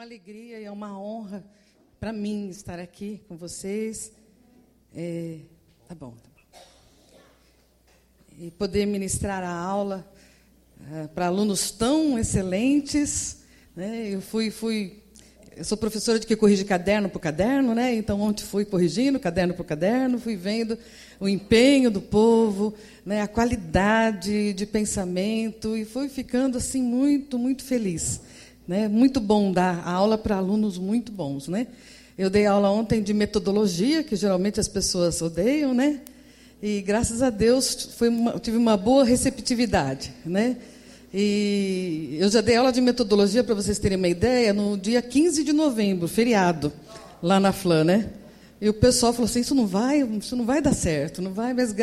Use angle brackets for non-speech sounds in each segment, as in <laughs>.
uma alegria e é uma honra para mim estar aqui com vocês. É, tá bom, tá bom. E poder ministrar a aula é, para alunos tão excelentes. Né? Eu fui, fui, eu sou professora de que corrige caderno por caderno, né? Então ontem fui corrigindo caderno por caderno, fui vendo o empenho do povo, né? A qualidade de pensamento e fui ficando assim muito, muito feliz. Né? Muito bom dar aula para alunos muito bons. Né? Eu dei aula ontem de metodologia, que geralmente as pessoas odeiam, né? E graças a Deus foi uma, tive uma boa receptividade, né? E eu já dei aula de metodologia para vocês terem uma ideia no dia 15 de novembro, feriado, lá na FLAN, né? E o pessoal falou assim: isso não vai, isso não vai dar certo, não vai, mas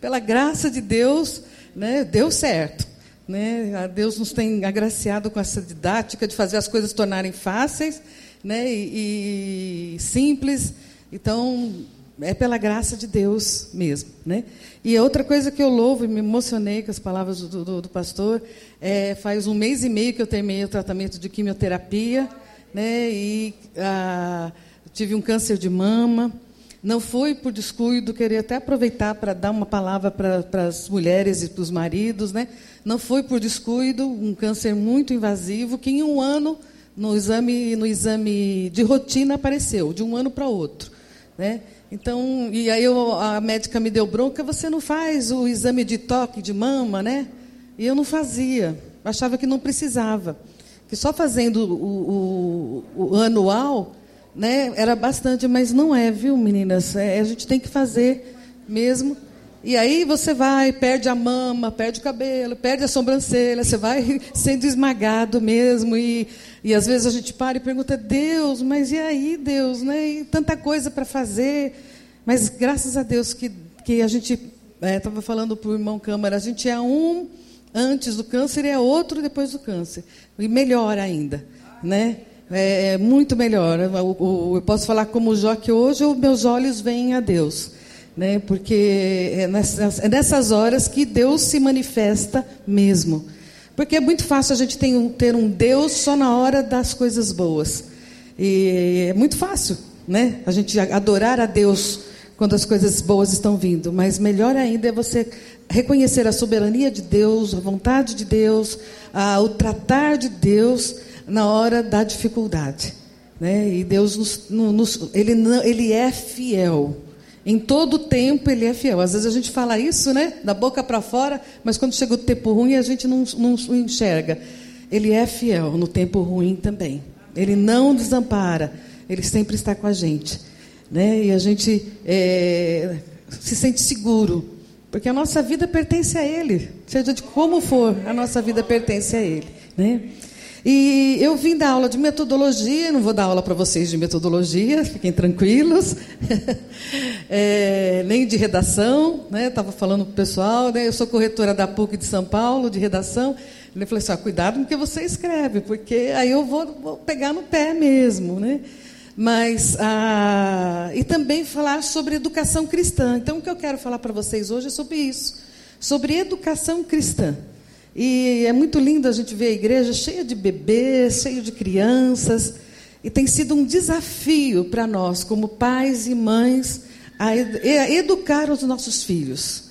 pela graça de Deus, né, deu certo. Né? Deus nos tem agraciado com essa didática de fazer as coisas tornarem fáceis né? e, e simples. Então, é pela graça de Deus mesmo. Né? E outra coisa que eu louvo e me emocionei com as palavras do, do, do pastor, é, faz um mês e meio que eu terminei o tratamento de quimioterapia né? e ah, tive um câncer de mama. Não foi por descuido, queria até aproveitar para dar uma palavra para, as mulheres e para os maridos. Né? Não foi por descuido, um câncer muito invasivo, que em um ano, no exame, no exame de rotina, apareceu, de um ano para outro. Né? Então, e aí eu, a médica me deu bronca, você não faz o exame de toque de mama, né? E eu não fazia, achava que não precisava. Que só fazendo o, o, o anual né, era bastante, mas não é, viu, meninas? É, a gente tem que fazer mesmo. E aí você vai, perde a mama, perde o cabelo, perde a sobrancelha, você vai <laughs> sendo esmagado mesmo. E, e às vezes a gente para e pergunta, Deus, mas e aí, Deus? Né? E tanta coisa para fazer. Mas graças a Deus que, que a gente, estava é, falando para o irmão Câmara, a gente é um antes do câncer e é outro depois do câncer. E melhor ainda. Né? É, é muito melhor. Eu, eu, posso falar como Jó que hoje os meus olhos veem a Deus. Né? Porque é nessas, é nessas horas que Deus se manifesta mesmo. Porque é muito fácil a gente ter um, ter um Deus só na hora das coisas boas. E é muito fácil né? a gente adorar a Deus quando as coisas boas estão vindo. Mas melhor ainda é você reconhecer a soberania de Deus, a vontade de Deus, a, o tratar de Deus na hora da dificuldade. Né? E Deus nos, nos, ele, ele é fiel. Em todo tempo ele é fiel. Às vezes a gente fala isso, né? Da boca para fora, mas quando chega o tempo ruim a gente não, não enxerga. Ele é fiel no tempo ruim também. Ele não desampara. Ele sempre está com a gente. Né? E a gente é, se sente seguro. Porque a nossa vida pertence a Ele. Seja de como for, a nossa vida pertence a Ele. Né? E eu vim dar aula de metodologia, não vou dar aula para vocês de metodologia, fiquem tranquilos, <laughs> é, nem de redação, estava né? falando para o pessoal, né? eu sou corretora da PUC de São Paulo, de redação. Ele falou assim: ah, cuidado com o que você escreve, porque aí eu vou, vou pegar no pé mesmo. Né? Mas, ah, e também falar sobre educação cristã. Então, o que eu quero falar para vocês hoje é sobre isso, sobre educação cristã. E é muito lindo a gente ver a igreja cheia de bebês, cheia de crianças. E tem sido um desafio para nós, como pais e mães, a educar os nossos filhos.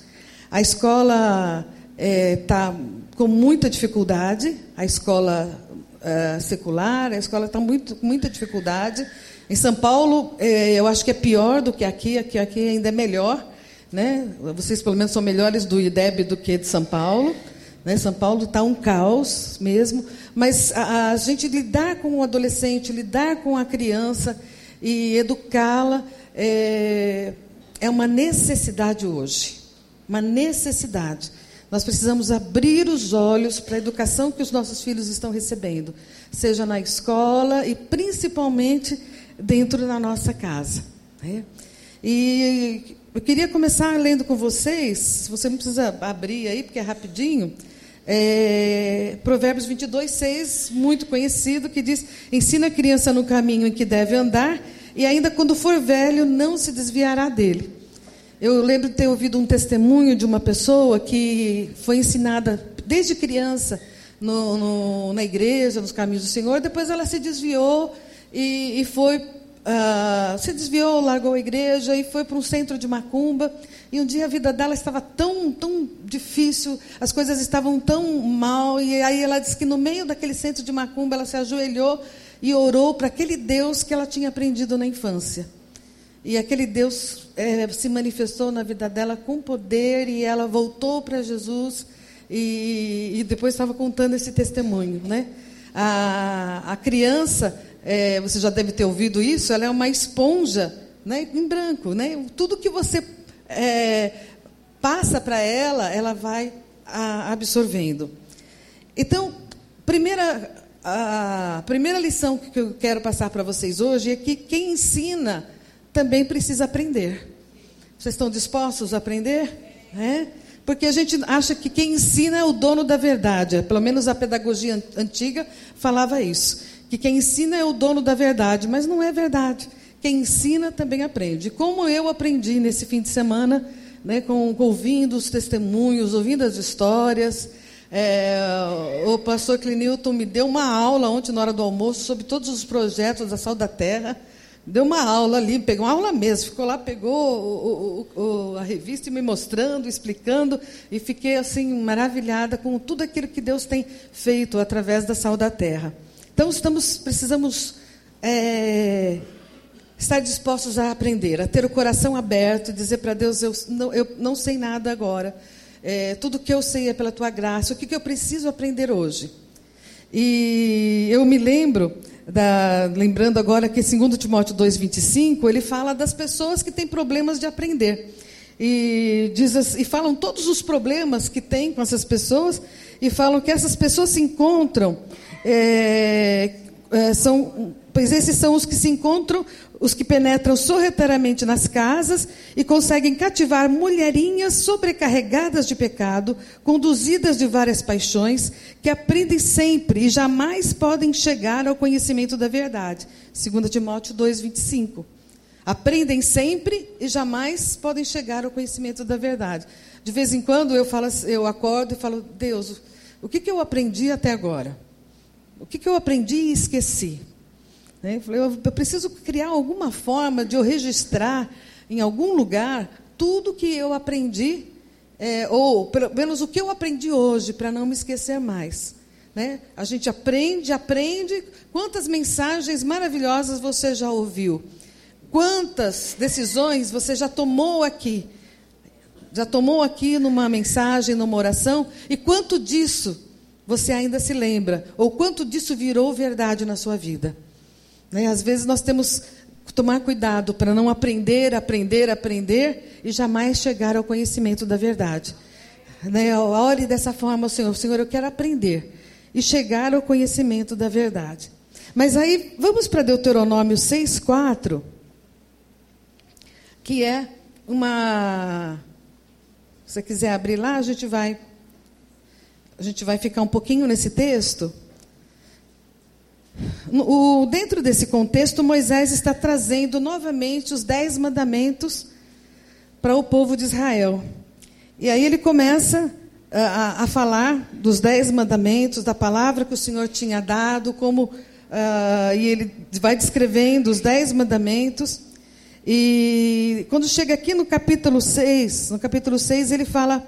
A escola está é, tá com muita dificuldade, a escola é, secular, a escola está com muita dificuldade. Em São Paulo, é, eu acho que é pior do que aqui, aqui, aqui ainda é melhor. Né? Vocês, pelo menos, são melhores do IDEB do que de São Paulo. Né? São Paulo está um caos mesmo, mas a, a, gente lidar com o adolescente, lidar com a criança e educá-la é, é uma necessidade hoje. Uma necessidade. Nós precisamos abrir os olhos para a educação que os nossos filhos estão recebendo, seja na escola e principalmente dentro da nossa casa. Né? E eu queria começar lendo com vocês, você não precisa abrir aí, porque é rapidinho. É, Provérbios 22, 6, muito conhecido, que diz: Ensina a criança no caminho em que deve andar, e ainda quando for velho, não se desviará dele. Eu lembro de ter ouvido um testemunho de uma pessoa que foi ensinada desde criança no, no, na igreja, nos caminhos do Senhor. Depois ela se desviou e, e foi. Uh, se desviou, largou a igreja e foi para um centro de macumba. E um dia a vida dela estava tão, tão difícil, as coisas estavam tão mal. E aí ela disse que no meio daquele centro de macumba ela se ajoelhou e orou para aquele Deus que ela tinha aprendido na infância. E aquele Deus é, se manifestou na vida dela com poder e ela voltou para Jesus e, e, depois estava contando esse testemunho, né? A, a criança, é, você já deve ter ouvido isso, ela é uma esponja, né? Em branco, né? Tudo que você é, passa para ela, ela vai a, absorvendo. Então, primeira a primeira lição que eu quero passar para vocês hoje é que quem ensina também precisa aprender. Vocês estão dispostos a aprender? É? Porque a gente acha que quem ensina é o dono da verdade. Pelo menos a pedagogia antiga falava isso. Que quem ensina é o dono da verdade, mas não é verdade. Quem ensina também aprende. Como eu aprendi nesse fim de semana, né, com, ouvindo os testemunhos, ouvindo as histórias. É, o pastor Clinilton me deu uma aula ontem, na hora do almoço, sobre todos os projetos da Sal da Terra. Deu uma aula ali, pegou uma aula mesmo, ficou lá, pegou o, o, a revista e me mostrando, explicando, e fiquei assim maravilhada com tudo aquilo que Deus tem feito através da Sal da Terra. Então estamos, precisamos é, estar dispostos a aprender, a ter o coração aberto, dizer para Deus, eu não, eu não sei nada agora, é, tudo que eu sei é pela tua graça. O que, que eu preciso aprender hoje? E eu me lembro, da, lembrando agora que 2 Timóteo 2,25, ele fala das pessoas que têm problemas de aprender. E, diz, e falam todos os problemas que tem com essas pessoas, e falam que essas pessoas se encontram, é, é, são, pois esses são os que se encontram os que penetram sorrateiramente nas casas e conseguem cativar mulherinhas sobrecarregadas de pecado, conduzidas de várias paixões, que aprendem sempre e jamais podem chegar ao conhecimento da verdade. 2 Timóteo 2:25. Aprendem sempre e jamais podem chegar ao conhecimento da verdade. De vez em quando eu falo, eu acordo e falo: Deus, o que, que eu aprendi até agora? O que, que eu aprendi e esqueci? Né? Eu falei, eu preciso criar alguma forma de eu registrar em algum lugar tudo que eu aprendi, é, ou pelo menos o que eu aprendi hoje, para não me esquecer mais. Né? A gente aprende, aprende. Quantas mensagens maravilhosas você já ouviu? Quantas decisões você já tomou aqui? Já tomou aqui numa mensagem, numa oração? E quanto disso você ainda se lembra? Ou quanto disso virou verdade na sua vida? Né? Às vezes nós temos que tomar cuidado para não aprender, aprender, aprender e jamais chegar ao conhecimento da verdade. Né? Ore dessa forma ao Senhor: Senhor, eu quero aprender e chegar ao conhecimento da verdade. Mas aí, vamos para Deuteronômio 6,4, que é uma. Se você quiser abrir lá, a gente vai. A gente vai ficar um pouquinho nesse texto. O, dentro desse contexto, Moisés está trazendo novamente os dez mandamentos para o povo de Israel. E aí ele começa a, a falar dos dez mandamentos, da palavra que o Senhor tinha dado, como uh, e ele vai descrevendo os dez mandamentos. E quando chega aqui no capítulo 6, no capítulo 6 ele fala,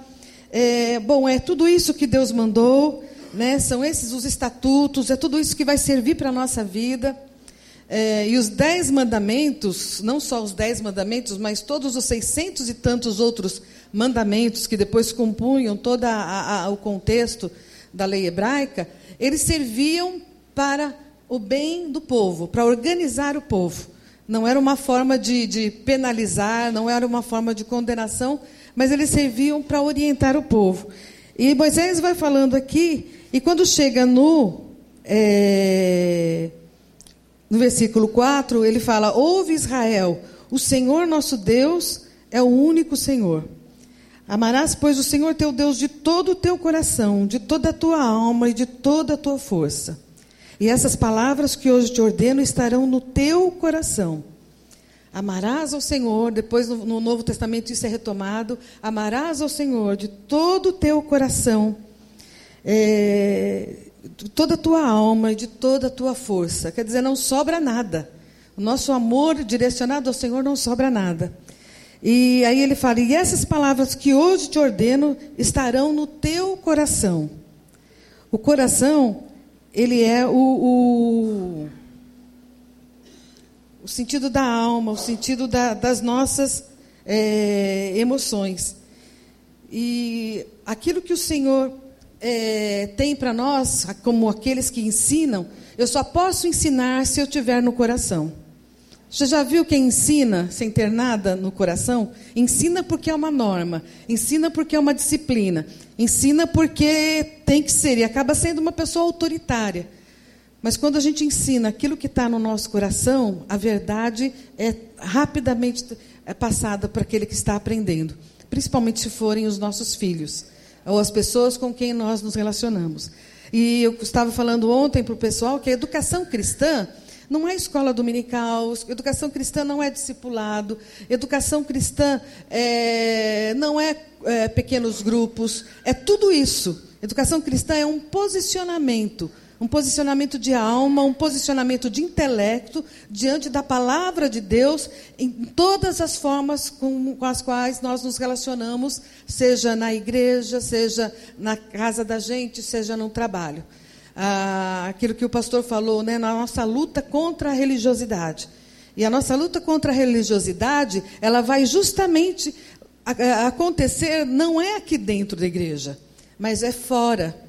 é, bom, é tudo isso que Deus mandou, né? São esses os estatutos, é tudo isso que vai servir para a nossa vida. É, e os dez mandamentos, não só os dez mandamentos, mas todos os seiscentos e tantos outros mandamentos que depois compunham todo o contexto da lei hebraica, eles serviam para o bem do povo, para organizar o povo. Não era uma forma de, de penalizar, não era uma forma de condenação, mas eles serviam para orientar o povo. E Moisés vai falando aqui e quando chega no, é, no versículo 4, ele fala: Ouve Israel, o Senhor nosso Deus é o único Senhor. Amarás, pois, o Senhor teu Deus de todo o teu coração, de toda a tua alma e de toda a tua força. E essas palavras que hoje te ordeno estarão no teu coração. Amarás ao Senhor, depois no, no Novo Testamento isso é retomado. Amarás ao Senhor de todo o teu coração, é, toda a tua alma e de toda a tua força. Quer dizer, não sobra nada. O nosso amor direcionado ao Senhor não sobra nada. E aí ele fala: E essas palavras que hoje te ordeno estarão no teu coração. O coração, ele é o, o, o sentido da alma, o sentido da, das nossas é, emoções. E aquilo que o Senhor é, tem para nós, como aqueles que ensinam, eu só posso ensinar se eu tiver no coração. Você já viu quem ensina sem ter nada no coração? Ensina porque é uma norma, ensina porque é uma disciplina, ensina porque tem que ser, e acaba sendo uma pessoa autoritária. Mas quando a gente ensina aquilo que está no nosso coração, a verdade é rapidamente é passada para aquele que está aprendendo, principalmente se forem os nossos filhos ou as pessoas com quem nós nos relacionamos. E eu estava falando ontem para o pessoal que a educação cristã não é escola dominical, educação cristã não é discipulado, educação cristã é, não é, é pequenos grupos, é tudo isso. Educação cristã é um posicionamento um posicionamento de alma, um posicionamento de intelecto diante da palavra de Deus em todas as formas com, com, as quais nós nos relacionamos, seja na igreja, seja na casa da gente, seja no trabalho. Ah, aquilo que o pastor falou, né, na nossa luta contra a religiosidade. E a nossa luta contra a religiosidade, ela vai justamente acontecer, não é aqui dentro da igreja, mas é fora.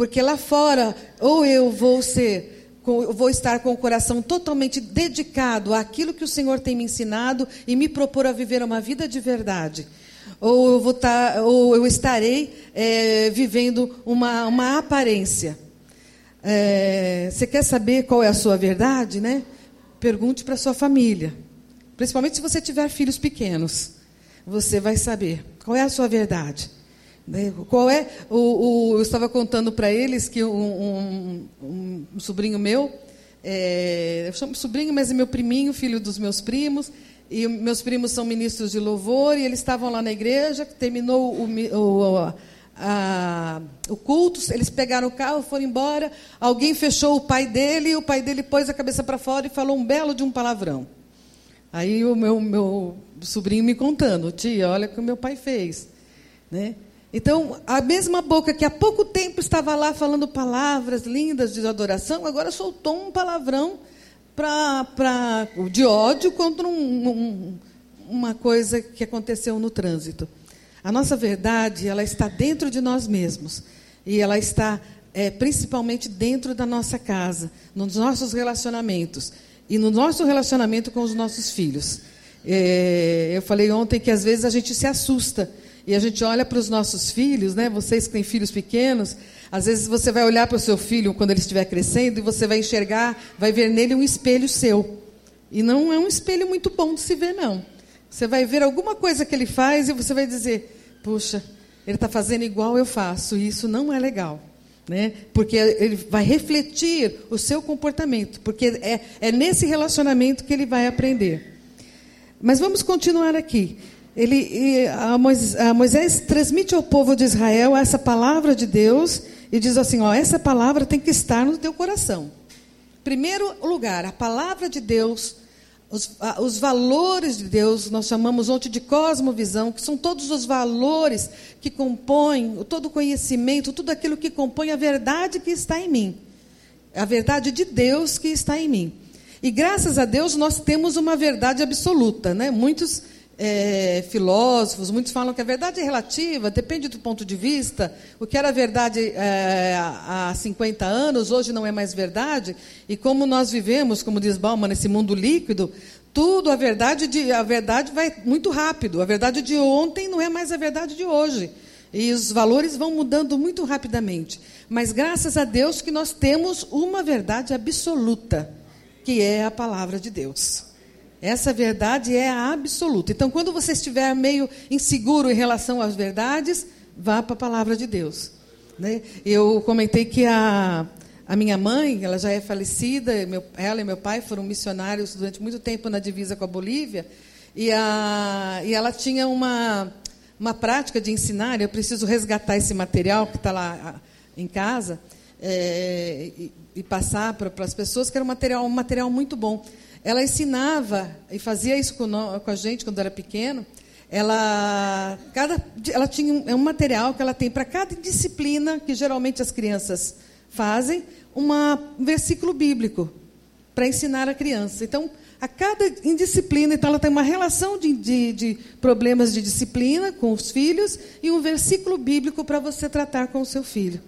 Porque lá fora, ou eu vou ser, vou estar com o coração totalmente dedicado àquilo que o Senhor tem me ensinado e me propor a viver uma vida de verdade. Ou eu, vou estar, tá, ou eu estarei é, vivendo uma, uma aparência. É, você quer saber qual é a sua verdade, né? Pergunte para sua família. Principalmente se você tiver filhos pequenos. Você vai saber qual é a sua verdade. Qual é o, o eu estava contando para eles que um, um, um, um sobrinho meu, é, eu chamo sobrinho, mas é meu priminho, filho dos meus primos, e meus primos são ministros de louvor, e eles estavam lá na igreja, terminou o, o, a, o culto, eles pegaram o carro, foram embora, alguém fechou o pai dele, e o pai dele pôs a cabeça para fora e falou um belo de um palavrão. Aí o meu, meu sobrinho me contando, tia, olha o que o meu pai fez. Né? Então, a mesma boca que há pouco tempo estava lá falando palavras lindas de adoração, agora soltou um palavrão pra, pra, de ódio contra um, um, uma coisa que aconteceu no trânsito. A nossa verdade, ela está dentro de nós mesmos. E ela está é, principalmente dentro da nossa casa, nos nossos relacionamentos. E no nosso relacionamento com os nossos filhos. É, eu falei ontem que às vezes a gente se assusta e a gente olha para os nossos filhos, né? Vocês que têm filhos pequenos, às vezes você vai olhar para o seu filho quando ele estiver crescendo e você vai enxergar, vai ver nele um espelho seu. E não é um espelho muito bom de se ver, não. Você vai ver alguma coisa que ele faz e você vai dizer: puxa, ele está fazendo igual eu faço, e isso não é legal. Né? Porque ele vai refletir o seu comportamento, porque é, é nesse relacionamento que ele vai aprender. Mas vamos continuar aqui ele, a Moisés, a Moisés transmite ao povo de Israel essa palavra de Deus e diz assim: ó, essa palavra tem que estar no teu coração. Primeiro lugar, a palavra de Deus, os, os valores de Deus, nós chamamos ontem de cosmovisão, que são todos os valores que compõem, todo o conhecimento, tudo aquilo que compõe a verdade que está em mim. A verdade de Deus que está em mim. E graças a Deus nós temos uma verdade absoluta, né? Muitos é, filósofos, muitos falam que a verdade é relativa, depende do ponto de vista. O que era verdade é, há 50 anos, hoje não é mais verdade. E como nós vivemos, como diz Bauman, nesse mundo líquido, tudo, a verdade, de, a verdade vai muito rápido. A verdade de ontem não é mais a verdade de hoje. E os valores vão mudando muito rapidamente. Mas graças a Deus que nós temos uma verdade absoluta, que é a palavra de Deus. Essa verdade é absoluta. Então, quando você estiver meio inseguro em relação às verdades, vá para a palavra de Deus. Né? Eu comentei que a, a minha mãe, ela já é falecida, meu, ela e meu pai foram missionários durante muito tempo na divisa com a Bolívia, e, a, e ela tinha uma, uma prática de ensinar, eu preciso resgatar esse material que está lá em casa, é, e, e, passar para as pessoas, que era um material, um material muito bom. Ela ensinava e fazia isso com, a gente quando era pequeno. Ela, cada, ela tinha um, é um material que ela tem para cada disciplina que geralmente as crianças fazem, uma, um versículo bíblico para ensinar a criança. Então, a cada indisciplina, então ela tem uma relação de, de, de, problemas de disciplina com os filhos e um versículo bíblico para você tratar com o seu filho.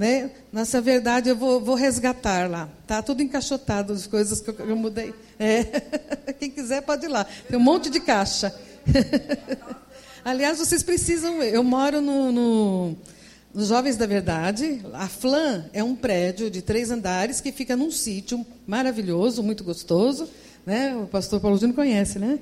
Né? Nessa verdade, eu vou, vou resgatar lá. Tá tudo encaixotado, as coisas que eu, eu mudei. É. <laughs> Quem quiser pode ir lá. Tem um monte de caixa. <laughs> Aliás, vocês precisam. Eu moro no, no, nos Jovens da Verdade. A Flan é um prédio de três andares que fica num sítio maravilhoso, muito gostoso. Né? O pastor Paulo Júnior conhece, né?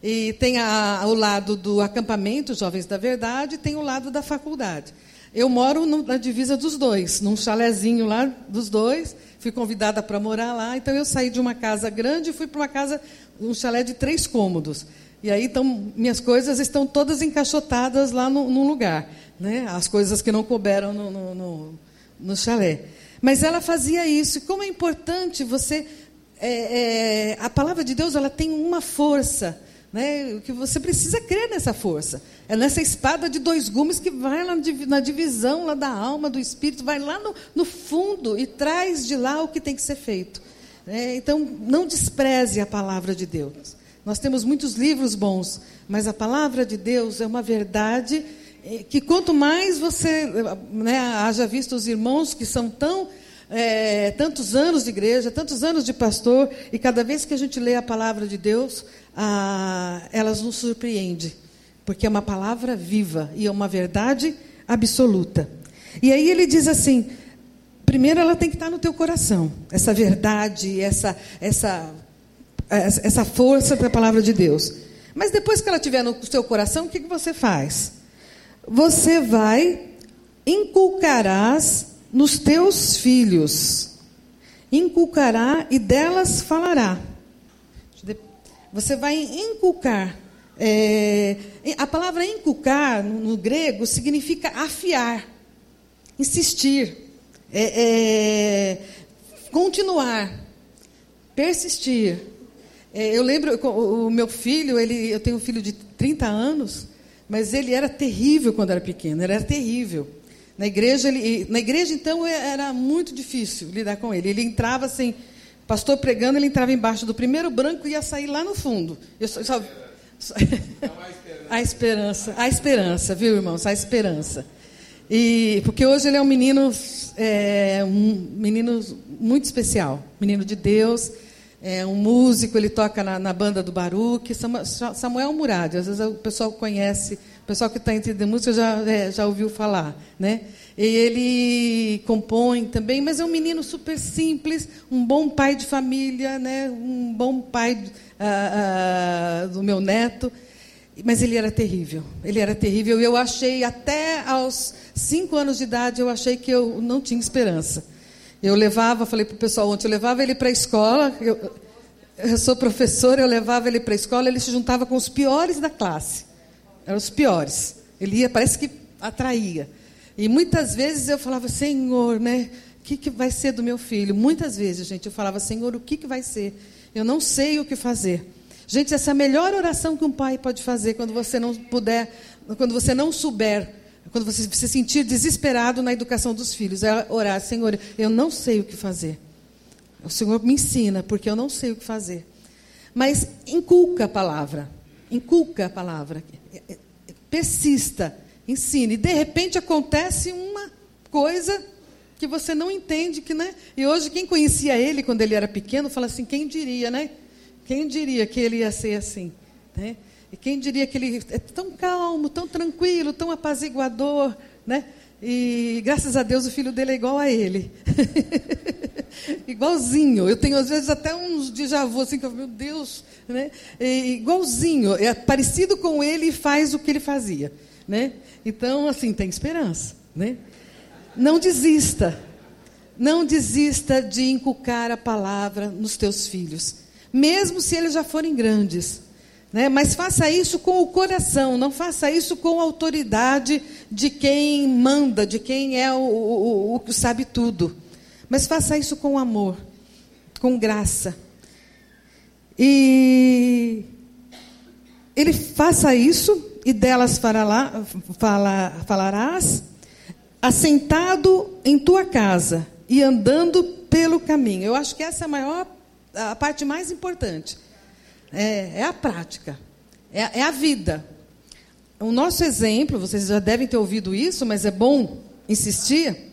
E tem a, o lado do acampamento Jovens da Verdade e tem o lado da faculdade. Eu moro no, na divisa dos dois, num chalezinho lá dos dois. Fui convidada para morar lá, então eu saí de uma casa grande e fui para uma casa, um chalé de três cômodos. E aí, então, minhas coisas estão todas encaixotadas lá no, num lugar. Né? As coisas que não couberam no, no, no, no chalé. Mas ela fazia isso. E como é importante você. É, é, a palavra de Deus ela tem uma força. Né, que você precisa crer nessa força. É nessa espada de dois gumes que vai lá na divisão lá da alma, do espírito, vai lá no, no fundo e traz de lá o que tem que ser feito. É, então, não despreze a palavra de Deus. Nós temos muitos livros bons, mas a palavra de Deus é uma verdade eh, que quanto mais você né, haja visto os irmãos que são tão é, tantos anos de igreja, tantos anos de pastor, e cada vez que a gente lê a palavra de Deus, ah, elas nos surpreende, porque é uma palavra viva e é uma verdade absoluta. E aí ele diz assim: primeiro ela tem que estar no teu coração, essa verdade, essa essa essa força da palavra de Deus. Mas depois que ela estiver no seu coração, o que, que você faz? Você vai inculcarás nos teus filhos. Inculcará e delas falará. Você vai inculcar. É, a palavra inculcar no, no, grego significa afiar, insistir, é, é, continuar, persistir. É, eu lembro, o meu filho, ele, eu tenho um filho de 30 anos, mas ele era terrível quando era pequeno, ele era terrível. Na igreja, ele, na igreja então, é, era muito difícil lidar com ele. Ele entrava assim, pastor pregando, ele entrava embaixo do primeiro branco e ia sair lá no fundo. Eu só, só, <laughs> a esperança, a esperança, viu, irmãos? A esperança. E porque hoje ele é um menino, é, um menino muito especial, menino de Deus é um músico, ele toca na, na banda do Baruch, Samuel Murad, às vezes o pessoal conhece, o pessoal que está entendendo música já, é, já ouviu falar, né? E ele compõe também, mas é um menino super simples, um bom pai de família, né? um bom pai ah, ah, do meu neto. Mas ele era terrível, ele era terrível. E eu achei, até aos cinco anos de idade, eu achei que eu não tinha esperança. Eu levava, falei para o pessoal ontem, eu levava ele para a escola, eu, eu sou professora, eu levava ele para a escola, ele se juntava com os piores da classe. Eram os piores. Ele ia, parece que atraía. E muitas vezes eu falava, Senhor, né? O que, que vai ser do meu filho? Muitas vezes, gente, eu falava, Senhor, o que, que vai ser? Eu não sei o que fazer. Gente, essa é a melhor oração que um pai pode fazer quando você não puder, quando você não souber quando você se sentir desesperado na educação dos filhos, é orar, Senhor, eu não sei o que fazer. O Senhor me ensina, porque eu não sei o que fazer. Mas inculca a palavra. Inculca a palavra. Persista. Ensine. De repente acontece uma coisa que você não entende que, né? E hoje quem conhecia ele quando ele era pequeno fala assim, quem diria, né? Quem diria que ele ia ser assim, né? E quem diria que ele é tão calmo, tão tranquilo, tão apaziguador, né? E graças a Deus o filho dele é igual a ele. <laughs> igualzinho. Eu tenho às vezes até uns déjà vu assim que eu, meu Deus, né? Igualzinho, é parecido com ele e faz o que ele fazia, né? Então, assim, tem esperança, né? Não desista. Não desista de inculcar a palavra nos teus filhos, mesmo se eles já forem grandes. Né? Mas faça isso com o coração, não faça isso com a autoridade de quem manda, de quem é o, que sabe tudo. mas faça isso com amor, com graça. E ele faça isso e delas fará, fala, falarás, assentado em tua casa e andando pelo caminho. Eu acho que essa é a maior, a parte mais importante. É, é a prática, é, é a vida. O nosso exemplo, vocês já devem ter ouvido isso, mas é bom insistir.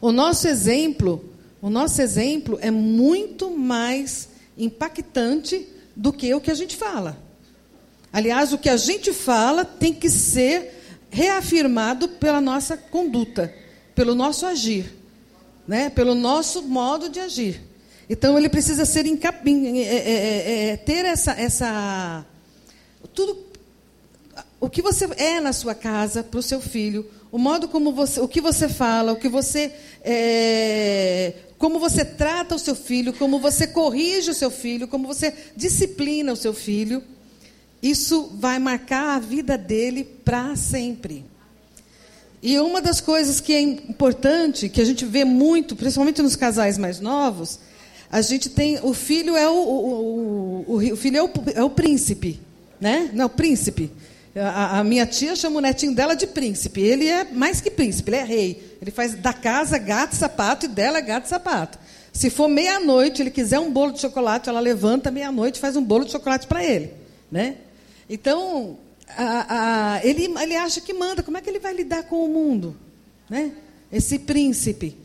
O nosso exemplo, o nosso exemplo é muito mais impactante do que o que a gente fala. Aliás, o que a gente fala tem que ser reafirmado pela nossa conduta, pelo nosso agir, né? pelo nosso modo de agir. Então, ele precisa ser incap... é, é, é, é, ter essa, essa. Tudo. O que você é na sua casa para o seu filho, o modo como você, o que você fala, o que você, é, como você trata o seu filho, como você corrige o seu filho, como você disciplina o seu filho, isso vai marcar a vida dele para sempre. E uma das coisas que é importante, que a gente vê muito, principalmente nos casais mais novos, a gente tem o filho é o, o, o, o filho é o, é o príncipe, né? Não, príncipe. A, a, minha tia chama o netinho dela de príncipe. Ele é mais que príncipe, ele é rei. Ele faz da casa gato sapato e dela gato e sapato. Se for meia-noite, ele quiser um bolo de chocolate, ela levanta meia-noite e faz um bolo de chocolate para ele, né? Então, a, a, ele, ele acha que manda. Como é que ele vai lidar com o mundo? Né? Esse príncipe.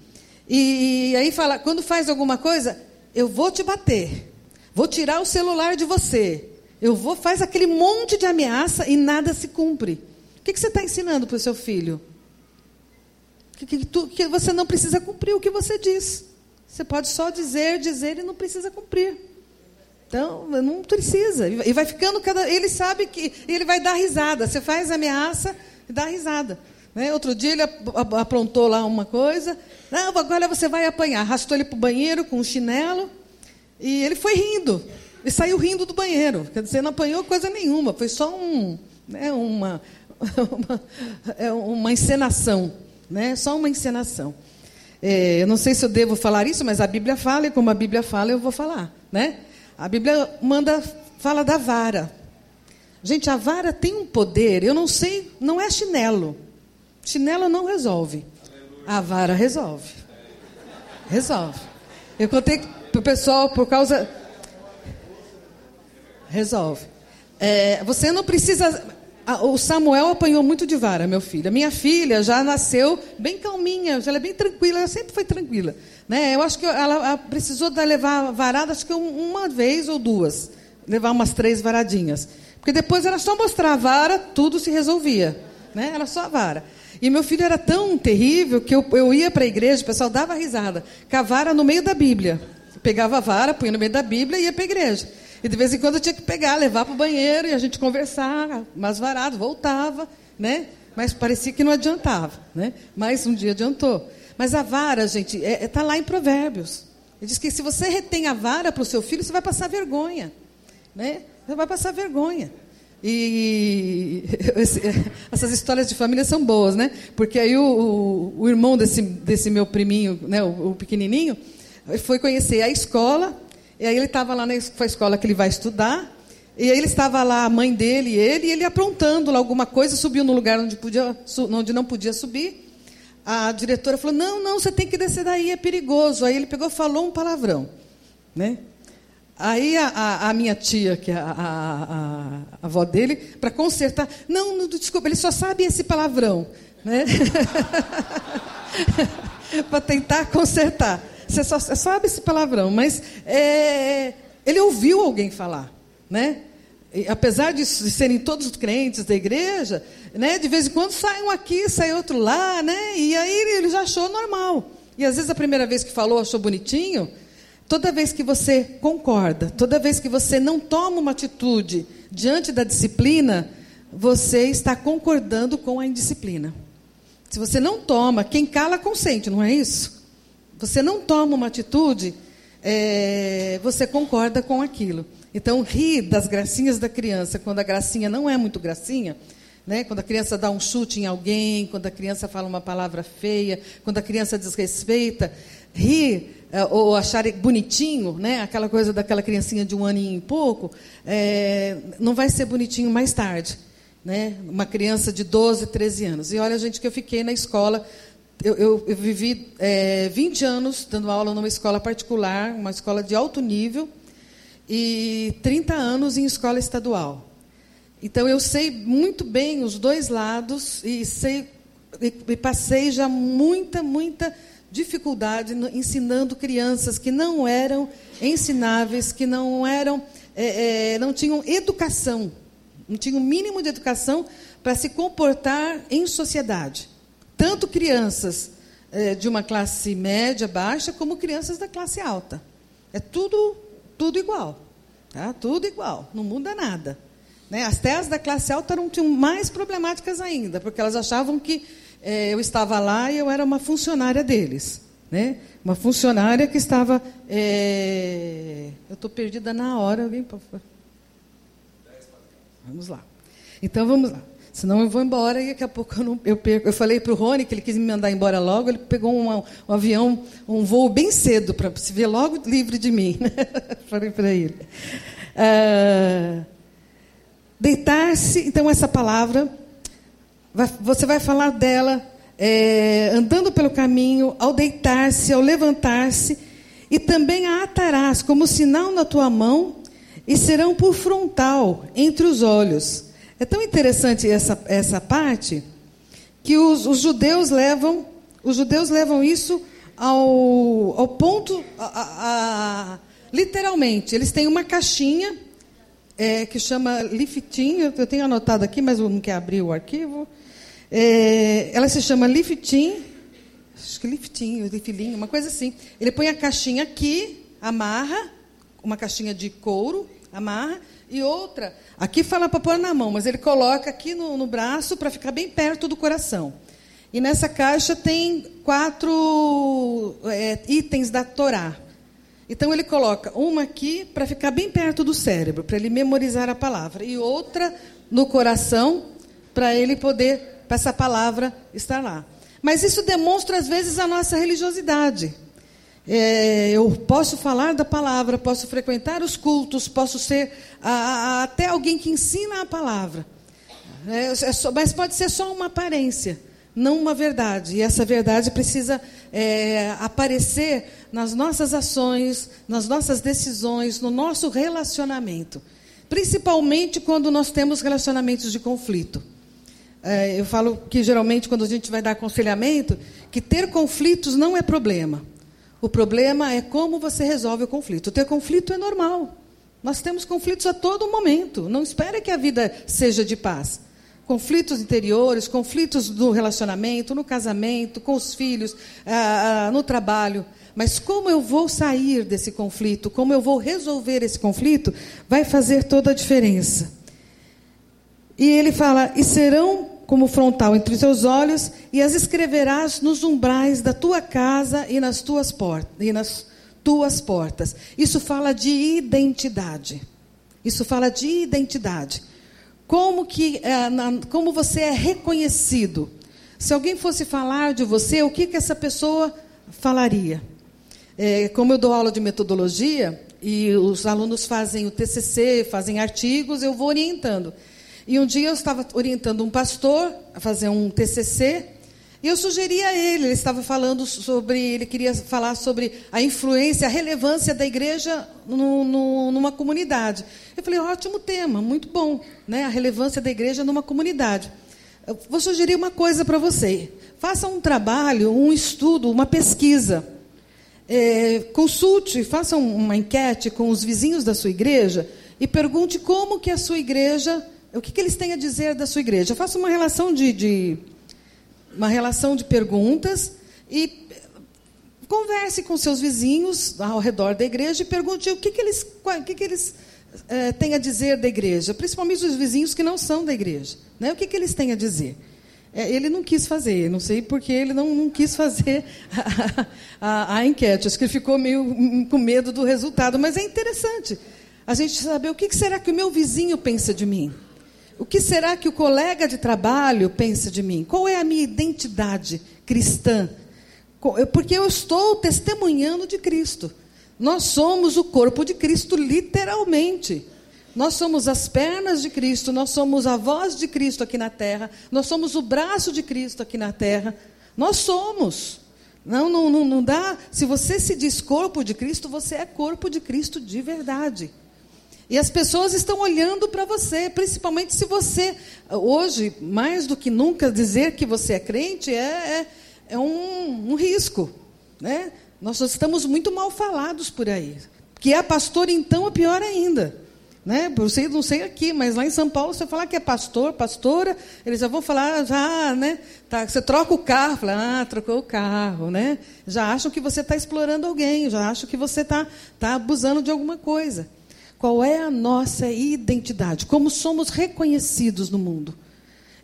E, aí fala, quando faz alguma coisa, eu vou te bater. Vou tirar o celular de você. Eu vou, faz aquele monte de ameaça e nada se cumpre. O que, que você está ensinando para o seu filho? Que, que, tu, que você não precisa cumprir o que você diz. Você pode só dizer, dizer e não precisa cumprir. Então, não precisa. E vai ficando cada. Ele sabe que. Ele vai dar risada. Você faz ameaça e dá risada. Né? Outro dia ele aprontou lá uma coisa. Não, agora você vai apanhar. Arrastou ele para o banheiro com um chinelo. E ele foi rindo. E saiu rindo do banheiro. Quer dizer, não apanhou coisa nenhuma. Foi só um, né, uma, <laughs> uma, é uma encenação. Né? Só uma encenação. É, eu não sei se eu devo falar isso, mas a Bíblia fala, e como a Bíblia fala, eu vou falar. Né? A Bíblia manda, fala da vara. Gente, a vara tem um poder, eu não sei, não é chinelo. Chinelo não resolve. A vara resolve. Resolve. Eu contei para o pessoal por causa. Resolve. É, você não precisa. O Samuel apanhou muito de vara, meu filho. A minha filha já nasceu bem calminha, ela é bem tranquila, ela sempre foi tranquila. Né? Eu acho que ela, precisou levar varada, acho que uma vez ou duas. Levar umas três varadinhas. Porque depois era só mostrar a vara, tudo se resolvia. Né? Era só a vara. E meu filho era tão terrível que eu, eu ia para a igreja, o pessoal dava risada. Com a vara no meio da Bíblia. pegava a vara, punha no meio da Bíblia e ia para a igreja. E de vez em quando eu tinha que pegar, levar para o banheiro e a gente conversar, mas varado, voltava, né? Mas parecia que não adiantava, né? Mas um dia adiantou. Mas a vara, gente, está é, é, tá lá em Provérbios. Ele diz que se você retém a vara para o seu filho, você vai passar vergonha. Né? Você vai passar vergonha. E <laughs> <laughs> essas histórias de família são boas, né? Porque aí o, o, o irmão desse, desse meu priminho, né, o, o, pequenininho, foi conhecer a escola. E aí ele estava lá na escola que ele vai estudar. E aí ele estava lá, a mãe dele e ele, e ele aprontando lá alguma coisa, subiu no lugar onde, podia, onde não podia subir a diretora falou: não, não, você tem que descer daí, é perigoso. Aí ele pegou falou um palavrão. Né? Aí a, a, a minha tia, que é a, a, a avó dele, para consertar, não, não, desculpa, ele só sabe esse palavrão. Né? <laughs> para tentar consertar. Você só sabe esse palavrão, mas é, ele ouviu alguém falar. Né? Apesar de serem todos crentes da igreja, né, de vez em quando sai um aqui, sai outro lá, né, e aí ele já achou normal. E às vezes a primeira vez que falou achou bonitinho. Toda vez que você concorda, toda vez que você não toma uma atitude diante da disciplina, você está concordando com a indisciplina. Se você não toma, quem cala consente, não é isso? Você não toma uma atitude, é, você concorda com aquilo. Então, rir das gracinhas da criança, quando a gracinha não é muito gracinha, né? quando a criança dá um chute em alguém, quando a criança fala uma palavra feia, quando a criança desrespeita, rir é, ou achar bonitinho, né? aquela coisa daquela criancinha de um aninho e pouco, é, não vai ser bonitinho mais tarde. Né? Uma criança de 12, 13 anos. E olha, gente, que eu fiquei na escola. Eu, eu, eu vivi é, 20 anos dando aula numa escola particular, uma escola de alto nível, e 30 anos em escola estadual. Então eu sei muito bem os dois lados e sei e passei já muita, muita dificuldade ensinando crianças que não eram ensináveis, que não eram, é, é, não tinham educação, não tinham o mínimo de educação para se comportar em sociedade. Tanto crianças é, de uma classe média, baixa, como crianças da classe alta. É tudo, tudo igual. Tá? Tudo igual, não muda nada. Né? As terras da classe alta eram tinham mais problemáticas ainda, porque elas achavam que é, eu estava lá e eu era uma funcionária deles. Né? Uma funcionária que estava. É... Eu estou perdida na hora. Alguém. Vamos lá. Então vamos lá. Senão eu vou embora e daqui a pouco eu, não, eu perco. Eu falei para o Rony que ele quis me mandar embora logo. Ele pegou um, avião, um voo bem cedo para se ver logo livre de mim. Né? <laughs> falei para ele. Ah, Deitar-se, então essa palavra você vai falar dela é, andando pelo caminho, ao deitar-se, ao levantar-se, e também a atarás como sinal na tua mão, e serão por frontal entre os olhos. É tão interessante essa, essa parte que os, os judeus levam os judeus levam isso ao, ao ponto a, a, a, literalmente eles têm uma caixinha é, que chama liftim eu tenho anotado aqui mas eu não quero abrir o arquivo é, ela se chama Liftin, acho que Liftin, uma coisa assim. Ele põe a caixinha aqui, amarra, uma caixinha de couro, amarra, e outra, aqui fala para pôr na mão, mas ele coloca aqui no, no braço para ficar bem perto do coração. E nessa caixa tem quatro é, itens da Torá. Então ele coloca uma aqui para ficar bem perto do cérebro, para ele memorizar a palavra, e outra no coração, para ele poder para essa palavra estar lá. Mas isso demonstra, às vezes, a nossa religiosidade. É, eu posso falar da palavra, posso frequentar os cultos, posso ser a, a, até alguém que ensina a palavra. É, é só, mas pode ser só uma aparência, não uma verdade. E essa verdade precisa é, aparecer nas nossas ações, nas nossas decisões, no nosso relacionamento. Principalmente quando nós temos relacionamentos de conflito. É, eu falo que geralmente quando a gente vai dar aconselhamento, que ter conflitos não é problema. O problema é como você resolve o conflito. Ter conflito é normal. Nós temos conflitos a todo momento. Não espere que a vida seja de paz. Conflitos interiores, conflitos no relacionamento, no casamento, com os filhos, ah, ah, no trabalho. Mas como eu vou sair desse conflito, como eu vou resolver esse conflito, vai fazer toda a diferença. E ele fala: e serão como frontal entre os teus olhos, e as escreverás nos umbrais da tua casa e nas tuas portas. E nas tuas portas. Isso fala de identidade. Isso fala de identidade. Como que, é, na, como você é reconhecido? Se alguém fosse falar de você, o que, que essa pessoa falaria? É, como eu dou aula de metodologia e os alunos fazem o TCC, fazem artigos, eu vou orientando. E um dia eu estava orientando um pastor a fazer um TCC, e eu sugeri a ele, ele estava falando sobre, ele queria falar sobre a influência, a relevância da igreja no, no, numa comunidade. Eu falei, ótimo tema, muito bom, né? a relevância da igreja numa comunidade. Eu vou sugerir uma coisa para você. Faça um trabalho, um estudo, uma pesquisa. É, consulte, faça uma enquete com os vizinhos da sua igreja e pergunte como que a sua igreja o que, que eles têm a dizer da sua igreja? Faça uma relação de, de uma relação de perguntas e converse com seus vizinhos ao redor da igreja e pergunte o que, que eles, o que, que eles é, têm a dizer da igreja, principalmente os vizinhos que não são da igreja. Né? O que, que eles têm a dizer? É, ele não quis fazer, não sei porque ele não, não quis fazer <laughs> a, a, a, enquete. Acho que ele ficou meio com medo do resultado, mas é interessante a gente saber o que, que será que o meu vizinho pensa de mim. O que será que o colega de trabalho pensa de mim? Qual é a minha identidade cristã? Porque eu estou testemunhando de Cristo. Nós somos o corpo de Cristo, literalmente. Nós somos as pernas de Cristo, nós somos a voz de Cristo aqui na terra, nós somos o braço de Cristo aqui na terra. Nós somos. Não, não, não, não dá. Se você se diz corpo de Cristo, você é corpo de Cristo de verdade. E as pessoas estão olhando para você, principalmente se você, hoje, mais do que nunca, dizer que você é crente é, é, é um, um risco. Né? Nós estamos muito mal falados por aí. Que é pastor, então, é pior ainda. Né? Você não sei aqui, mas lá em São Paulo, você falar que é pastor, pastora, eles já vão falar, já, né? Tá, você troca o carro, fala, ah, trocou o carro, né? Já acham que você está explorando alguém, já acham que você está tá abusando de alguma coisa. Qual é a nossa identidade? Como somos reconhecidos no mundo?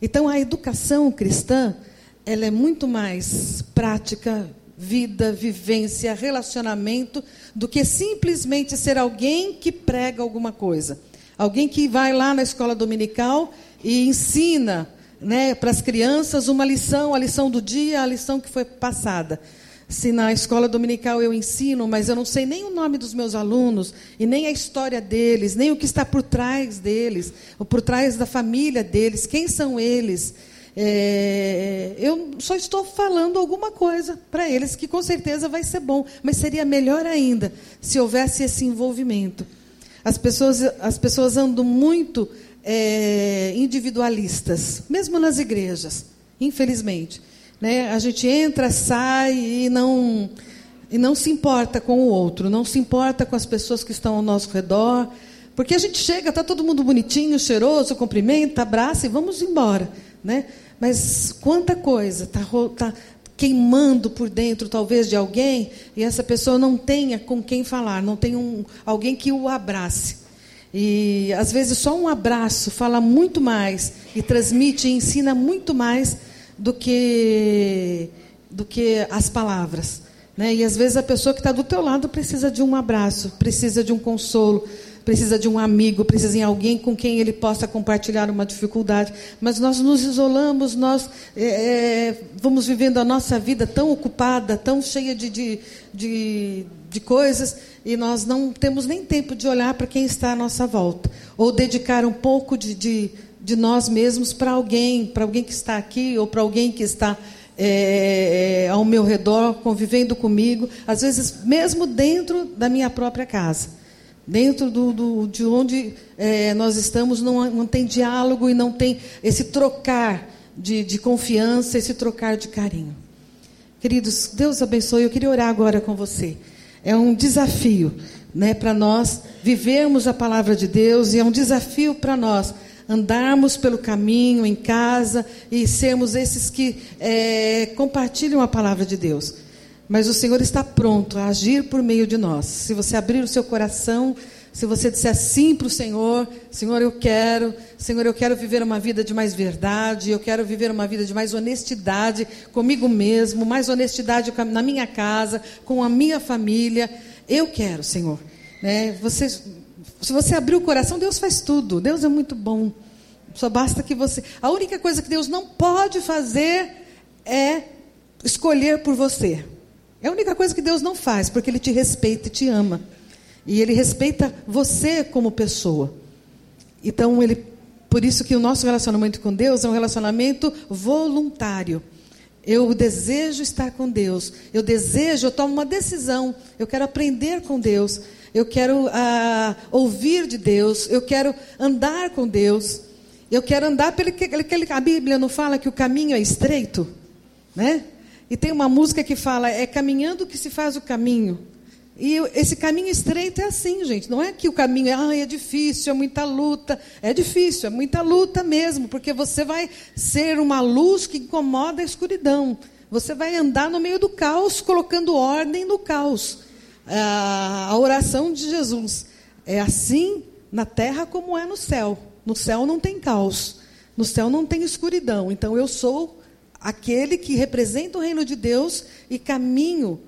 Então, a educação cristã, ela é muito mais prática, vida, vivência, relacionamento, do que simplesmente ser alguém que prega alguma coisa. Alguém que vai lá na escola dominical e ensina né, para as crianças uma lição, a lição do dia, a lição que foi passada. Se na escola dominical eu ensino, mas eu não sei nem o nome dos meus alunos, e nem a história deles, nem o que está por trás deles, ou por trás da família deles, quem são eles, é, eu só estou falando alguma coisa para eles que com certeza vai ser bom, mas seria melhor ainda se houvesse esse envolvimento. As pessoas, as pessoas andam muito é, individualistas, mesmo nas igrejas, infelizmente. Né? A gente entra, sai e não, e não se importa com o outro, não se importa com as pessoas que estão ao nosso redor. Porque a gente chega, está todo mundo bonitinho, cheiroso, cumprimenta, abraça e vamos embora. Né? Mas quanta coisa está tá queimando por dentro, talvez, de alguém, e essa pessoa não tenha com quem falar, não tem um, alguém que o abrace. E às vezes só um abraço fala muito mais e transmite e ensina muito mais do que do que as palavras, né? E às vezes a pessoa que está do teu lado precisa de um abraço, precisa de um consolo, precisa de um amigo, precisa de alguém com quem ele possa compartilhar uma dificuldade. Mas nós nos isolamos, nós é, é, vamos vivendo a nossa vida tão ocupada, tão cheia de, de, de, de coisas, e nós não temos nem tempo de olhar para quem está à nossa volta, ou dedicar um pouco de, de, de nós mesmos para alguém, para alguém que está aqui, ou para alguém que está é, ao meu redor, convivendo comigo, às vezes mesmo dentro da minha própria casa. Dentro do, do de onde é, nós estamos, não, não tem diálogo e não tem esse trocar de, de confiança, esse trocar de carinho. Queridos, Deus abençoe. Eu queria orar agora com você. É um desafio né, para nós vivermos a palavra de Deus e é um desafio para nós andarmos pelo caminho em casa e sermos esses que é, compartilham a palavra de Deus. Mas o Senhor está pronto a agir por meio de nós. Se você abrir o seu coração, se você disser sim para o Senhor, Senhor, eu quero, Senhor, eu quero viver uma vida de mais verdade, eu quero viver uma vida de mais honestidade comigo mesmo, mais honestidade na minha casa, com a minha família. Eu quero, Senhor. Né? Você, se você abrir o coração, Deus faz tudo. Deus é muito bom. Só basta que você. A única coisa que Deus não pode fazer é escolher por você. É a única coisa que Deus não faz, porque Ele te respeita e te ama. E Ele respeita você como pessoa. Então, ele, por isso que o nosso relacionamento com Deus é um relacionamento voluntário. Eu desejo estar com Deus. Eu desejo, eu tomo uma decisão. Eu quero aprender com Deus. Eu quero ah, ouvir de Deus. Eu quero andar com Deus. Eu quero andar pelo que a Bíblia não fala que o caminho é estreito, né? E tem uma música que fala: é caminhando que se faz o caminho. E esse caminho estreito é assim, gente. Não é que o caminho é, ah, é difícil, é muita luta. É difícil, é muita luta mesmo, porque você vai ser uma luz que incomoda a escuridão. Você vai andar no meio do caos, colocando ordem no caos. A oração de Jesus é assim na terra como é no céu. No céu não tem caos, no céu não tem escuridão. Então eu sou aquele que representa o reino de Deus e caminho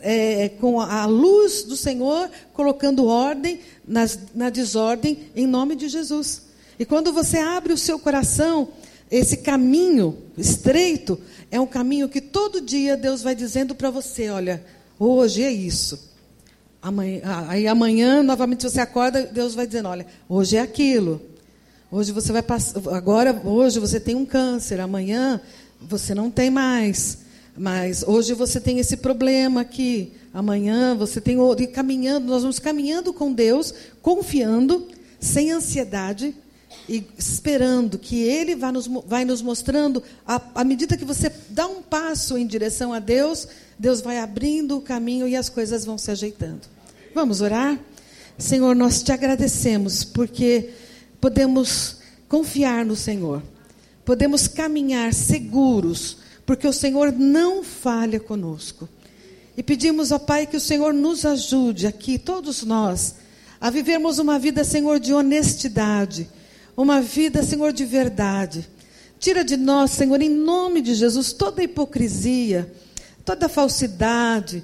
é, com a luz do Senhor, colocando ordem nas, na desordem, em nome de Jesus. E quando você abre o seu coração, esse caminho estreito, é um caminho que todo dia Deus vai dizendo para você: olha, hoje é isso. Amanhã, aí amanhã, novamente, você acorda, Deus vai dizendo: olha, hoje é aquilo. Hoje você vai passar. Agora, hoje você tem um câncer, amanhã você não tem mais. Mas hoje você tem esse problema aqui. Amanhã você tem outro. E caminhando, nós vamos caminhando com Deus, confiando, sem ansiedade, e esperando que Ele vai nos, vai nos mostrando, à medida que você dá um passo em direção a Deus, Deus vai abrindo o caminho e as coisas vão se ajeitando. Vamos orar? Senhor, nós te agradecemos porque podemos confiar no Senhor, podemos caminhar seguros, porque o Senhor não falha conosco. E pedimos ao Pai que o Senhor nos ajude aqui, todos nós, a vivermos uma vida, Senhor, de honestidade uma vida, Senhor, de verdade. Tira de nós, Senhor, em nome de Jesus, toda hipocrisia, toda falsidade,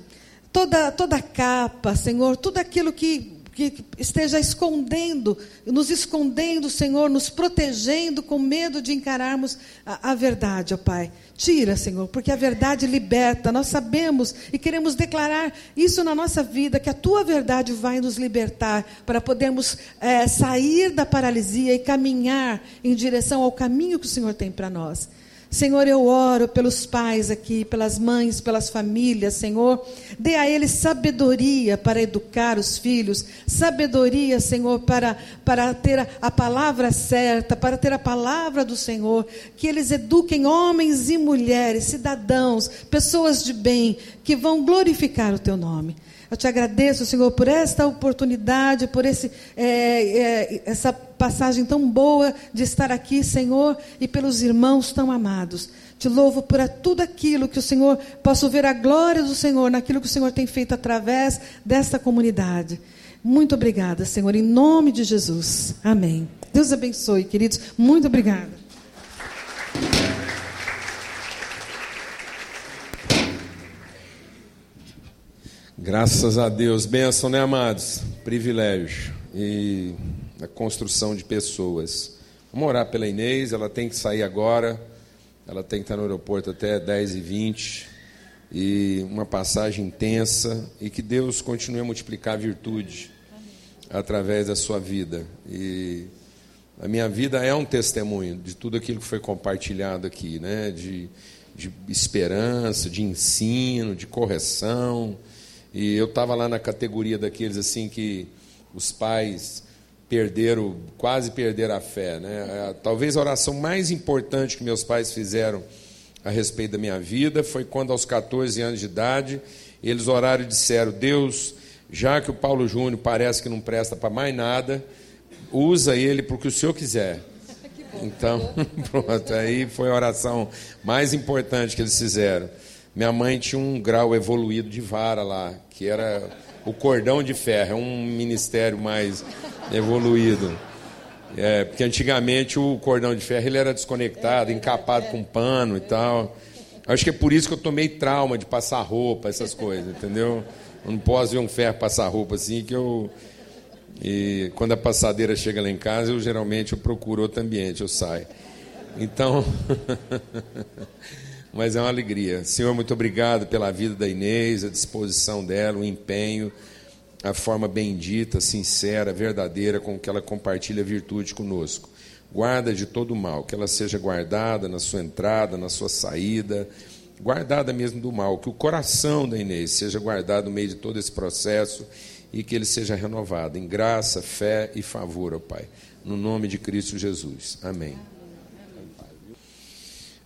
toda, toda capa, Senhor, tudo aquilo que que esteja escondendo, nos escondendo, Senhor, nos protegendo com medo de encararmos a, a, verdade, ó Pai. Tira, Senhor, porque a verdade liberta. Nós sabemos e queremos declarar isso na nossa vida, que a tua verdade vai nos libertar para podermos é, sair da paralisia e caminhar em direção ao caminho que o Senhor tem para nós. Senhor, eu oro pelos pais aqui, pelas mães, pelas famílias, Senhor. Dê a eles sabedoria para educar os filhos, sabedoria, Senhor, para, para ter a, palavra certa, para ter a palavra do Senhor. Que eles eduquem homens e mulheres, cidadãos, pessoas de bem, que vão glorificar o teu nome. Eu te agradeço, Senhor, por esta oportunidade, por esse, é, é, essa passagem tão boa de estar aqui, Senhor, e pelos irmãos tão amados. Te louvo por tudo aquilo que o Senhor possa ver a glória do Senhor naquilo que o Senhor tem feito através desta comunidade. Muito obrigada, Senhor, em nome de Jesus. Amém. Deus abençoe, queridos. Muito obrigada. Graças a Deus. Benção, né, amados? Privilégio. E a construção de pessoas. Vamos orar pela Inês, ela tem que sair agora. Ela tem que estar no aeroporto até 10h20. E uma passagem intensa. E que Deus continue a multiplicar a virtude através da sua vida. E a minha vida é um testemunho de tudo aquilo que foi compartilhado aqui, né? De, de esperança, de ensino, de correção e eu estava lá na categoria daqueles assim que os pais perderam, quase perderam a fé. Né? Talvez a oração mais importante que meus pais fizeram a respeito da minha vida foi quando, aos 14 anos de idade, eles oraram e disseram: Deus, já que o Paulo Júnior parece que não presta para mais nada, usa ele para o que o Senhor quiser. <laughs> Então, <laughs> pronto, aí foi a oração mais importante que eles fizeram. Minha mãe tinha um grau evoluído de vara lá, que era o cordão de ferro, é um ministério mais evoluído. É, porque antigamente o cordão de ferro ele era desconectado, encapado com pano e tal. Acho que é por isso que eu tomei trauma de passar roupa, essas coisas, entendeu? Eu não posso ver um ferro passar roupa assim que eu. E quando a passadeira chega lá em casa, eu geralmente eu procuro outro ambiente, eu saio. Então. <laughs> mas é uma alegria. Senhor, muito obrigado pela vida da Inês, a disposição dela, o empenho, a forma bendita, sincera, verdadeira com que ela compartilha virtude conosco. Guarda de todo mal, que ela seja guardada na sua entrada, na sua saída, guardada mesmo do mal, que o coração da Inês seja guardado no meio de todo esse processo e que ele seja renovado em graça, fé e favor, ó Pai. No nome de Cristo Jesus. Amém.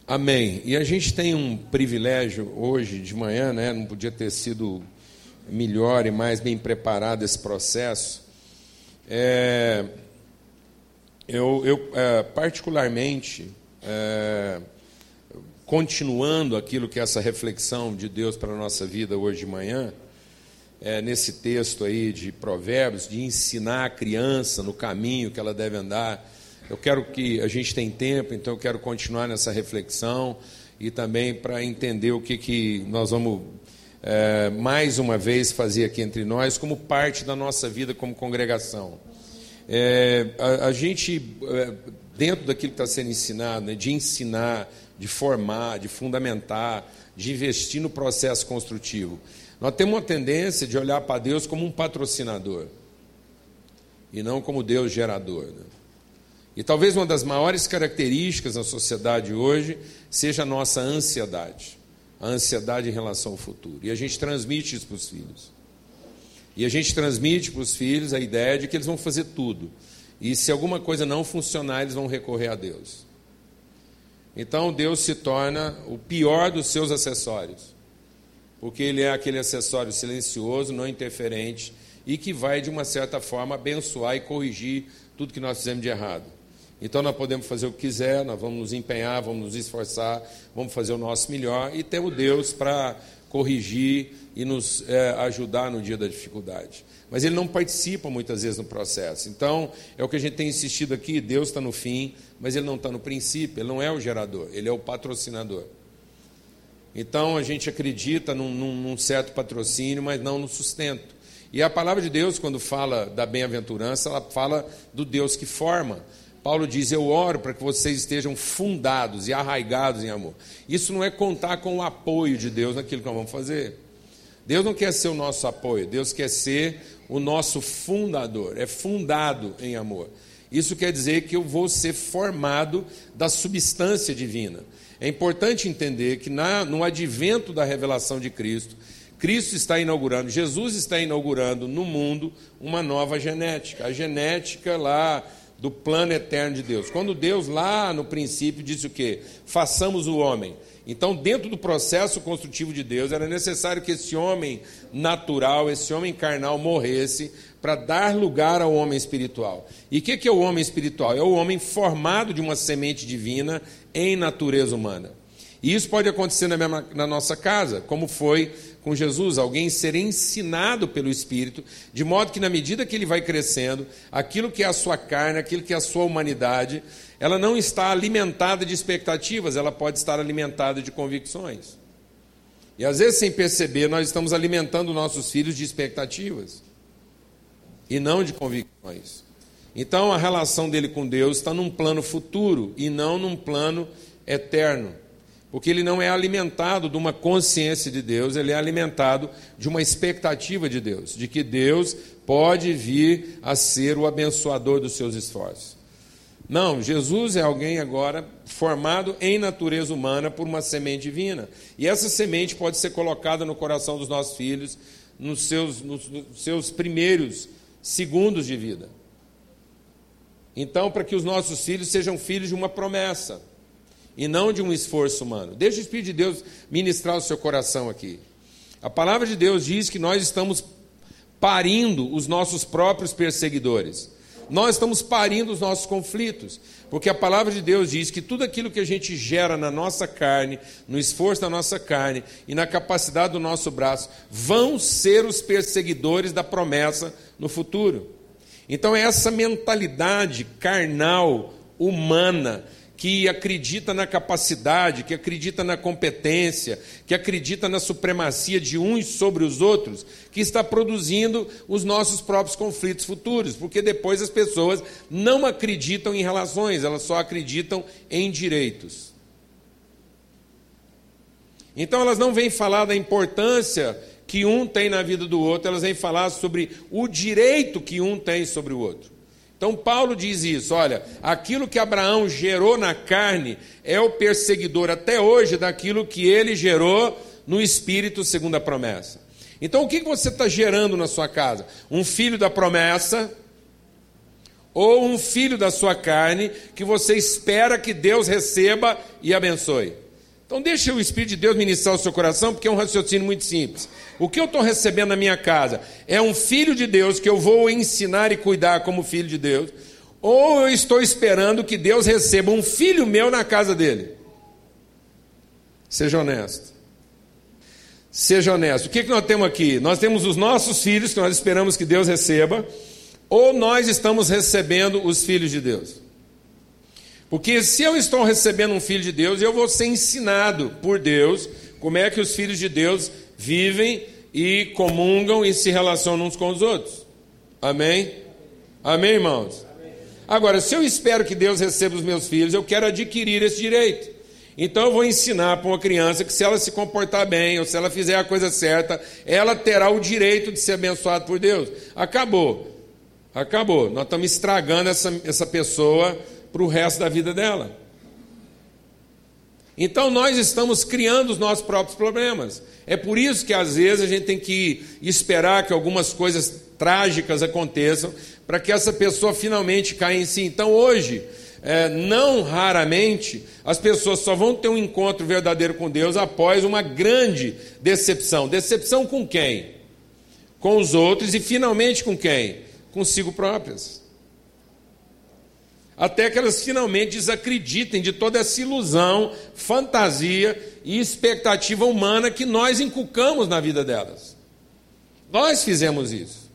Amém. E a gente tem um privilégio hoje de manhã, né? Não podia ter sido melhor e mais bem preparado esse processo. É, eu, eu é, particularmente, é, continuando aquilo que é essa reflexão de Deus para a nossa vida hoje de manhã, é, nesse texto aí de Provérbios, de ensinar a criança no caminho que ela deve andar eu quero que a gente tem tempo, então eu quero continuar nessa reflexão e também para entender o que, que nós vamos é, mais uma vez fazer aqui entre nós como parte da nossa vida como congregação. É, a, a, gente, é, dentro daquilo que está sendo ensinado, né, de ensinar, de formar, de fundamentar, de investir no processo construtivo, nós temos uma tendência de olhar para Deus como um patrocinador e não como Deus gerador. Né? E talvez uma das maiores características da sociedade hoje seja a nossa ansiedade a ansiedade em relação ao futuro. E a gente transmite isso para os filhos. E a gente transmite para os filhos a ideia de que eles vão fazer tudo. E se alguma coisa não funcionar, eles vão recorrer a Deus. Então Deus se torna o pior dos seus acessórios. Porque ele é aquele acessório silencioso, não interferente e que vai, de uma certa forma, abençoar e corrigir tudo que nós fizemos de errado. Então nós podemos fazer o que quiser, nós vamos nos empenhar, vamos nos esforçar, vamos fazer o nosso melhor e temos Deus para corrigir e nos é, ajudar no dia da dificuldade. Mas ele não participa muitas vezes no processo. Então, é o que a gente tem insistido aqui: Deus está no fim, mas ele não está no princípio, ele não é o gerador, ele é o patrocinador. Então, a gente acredita num, num, num certo patrocínio, mas não no sustento. E a palavra de Deus, quando fala da bem-aventurança, ela fala do Deus que forma. Paulo diz: Eu oro para que vocês estejam fundados e arraigados em amor. Isso não é contar com o apoio de Deus naquilo que nós vamos fazer. Deus não quer ser o nosso apoio, Deus quer ser o nosso fundador, é fundado em amor. Isso quer dizer que eu vou ser formado da substância divina. É importante entender que na, no advento da revelação de Cristo, Cristo está inaugurando, Jesus está inaugurando no mundo uma nova genética. A genética lá do plano eterno de Deus. Quando Deus, lá no princípio, disse o quê? Façamos o homem. Então, dentro do processo construtivo de Deus, era necessário que esse homem natural, esse homem carnal, morresse para dar lugar ao homem espiritual. E o que, que é o homem espiritual? É o homem formado de uma semente divina em natureza humana. E isso pode acontecer na, mesma, na nossa casa, como foi com Jesus, alguém ser ensinado pelo Espírito, de modo que na medida que ele vai crescendo, aquilo que é a sua carne, aquilo que é a sua humanidade, ela não está alimentada de expectativas, ela pode estar alimentada de convicções. E às vezes, sem perceber, nós estamos alimentando nossos filhos de expectativas e não de convicções. Então, a relação dele com Deus está num plano futuro e não num plano eterno porque ele não é alimentado de uma consciência de Deus, ele é alimentado de uma expectativa de Deus, de que Deus pode vir a ser o abençoador dos seus esforços. Não, Jesus é alguém agora formado em natureza humana por uma semente divina. E essa semente pode ser colocada no coração dos nossos filhos nos seus, nos seus primeiros segundos de vida. Então, para que os nossos filhos sejam filhos de uma promessa e não de um esforço humano. Deixa o Espírito de Deus ministrar o seu coração aqui. A palavra de Deus diz que nós estamos parindo os nossos próprios perseguidores. Nós estamos parindo os nossos conflitos, porque a palavra de Deus diz que tudo aquilo que a gente gera na nossa carne, no esforço da nossa carne e na capacidade do nosso braço, vão ser os perseguidores da promessa no futuro. Então, é essa mentalidade carnal, humana, que acredita na capacidade, que acredita na competência, que acredita na supremacia de uns sobre os outros, que está produzindo os nossos próprios conflitos futuros, porque depois as pessoas não acreditam em relações, elas só acreditam em direitos. Então elas não vêm falar da importância que um tem na vida do outro, elas vêm falar sobre o direito que um tem sobre o outro. Então Paulo diz isso: olha, aquilo que Abraão gerou na carne é o perseguidor até hoje daquilo que ele gerou no espírito, segundo a promessa. Então o que você está gerando na sua casa? Um filho da promessa ou um filho da sua carne que você espera que Deus receba e abençoe? Então deixa o Espírito de Deus ministrar o seu coração, porque é um raciocínio muito simples. O que eu estou recebendo na minha casa é um filho de Deus que eu vou ensinar e cuidar como filho de Deus, ou eu estou esperando que Deus receba um filho meu na casa dele? Seja honesto. Seja honesto. O que, que nós temos aqui? Nós temos os nossos filhos que nós esperamos que Deus receba, ou nós estamos recebendo os filhos de Deus? Porque se eu estou recebendo um filho de Deus, eu vou ser ensinado por Deus como é que os filhos de Deus vivem e comungam e se relacionam uns com os outros. Amém? Amém, irmãos? Agora, se eu espero que Deus receba os meus filhos, eu quero adquirir esse direito. Então eu vou ensinar para uma criança que se ela se comportar bem, ou se ela fizer a coisa certa, ela terá o direito de ser abençoada por Deus. Acabou. Acabou. Nós estamos estragando essa, essa pessoa para o resto da vida dela. Então nós estamos criando os nossos próprios problemas. É por isso que às vezes a gente tem que esperar que algumas coisas trágicas aconteçam para que essa pessoa finalmente caia em si. Então hoje, é, não raramente, as pessoas só vão ter um encontro verdadeiro com Deus após uma grande decepção. Decepção com quem? Com os outros e finalmente com quem? Consigo próprias até que elas finalmente desacreditem de toda essa ilusão, fantasia e expectativa humana que nós inculcamos na vida delas. Nós fizemos isso.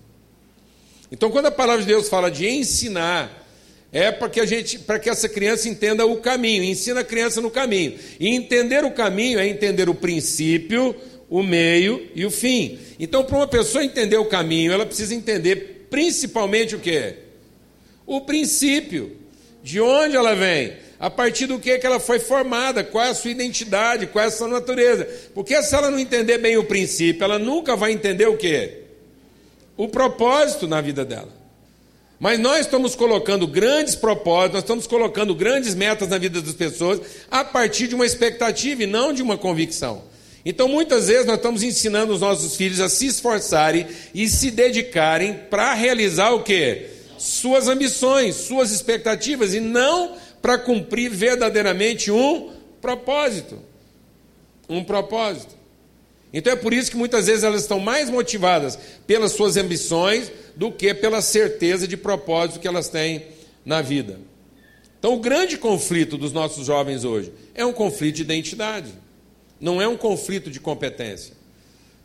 Então, quando a palavra de Deus fala de ensinar, é para que a gente, para que essa criança entenda o caminho, ensina a criança no caminho. E entender o caminho é entender o princípio, o meio e o fim. Então, para uma pessoa entender o caminho, ela precisa entender principalmente o que? O princípio. De onde ela vem? A partir do que, que ela foi formada, qual é a sua identidade, qual é a sua natureza. Porque se ela não entender bem o princípio, ela nunca vai entender o que? O propósito na vida dela. Mas nós estamos colocando grandes propósitos, nós estamos colocando grandes metas na vida das pessoas a partir de uma expectativa e não de uma convicção. Então, muitas vezes, nós estamos ensinando os nossos filhos a se esforçarem e se dedicarem para realizar o quê? Suas ambições, suas expectativas e não para cumprir verdadeiramente um propósito. Um propósito. Então é por isso que muitas vezes elas estão mais motivadas pelas suas ambições do que pela certeza de propósito que elas têm na vida. Então o grande conflito dos nossos jovens hoje é um conflito de identidade, não é um conflito de competência.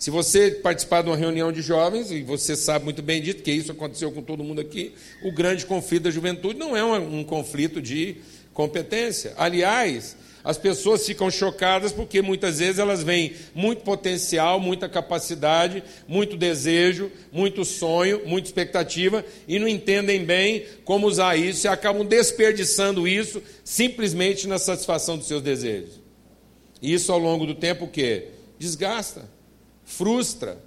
Se você participar de uma reunião de jovens, e você sabe muito bem disso, que isso aconteceu com todo mundo aqui, o grande conflito da juventude não é um, um conflito de competência. Aliás, as pessoas ficam chocadas porque muitas vezes elas veem muito potencial, muita capacidade, muito desejo, muito sonho, muita expectativa e não entendem bem como usar isso e acabam desperdiçando isso simplesmente na satisfação dos seus desejos. E isso ao longo do tempo o quê? Desgasta frustra.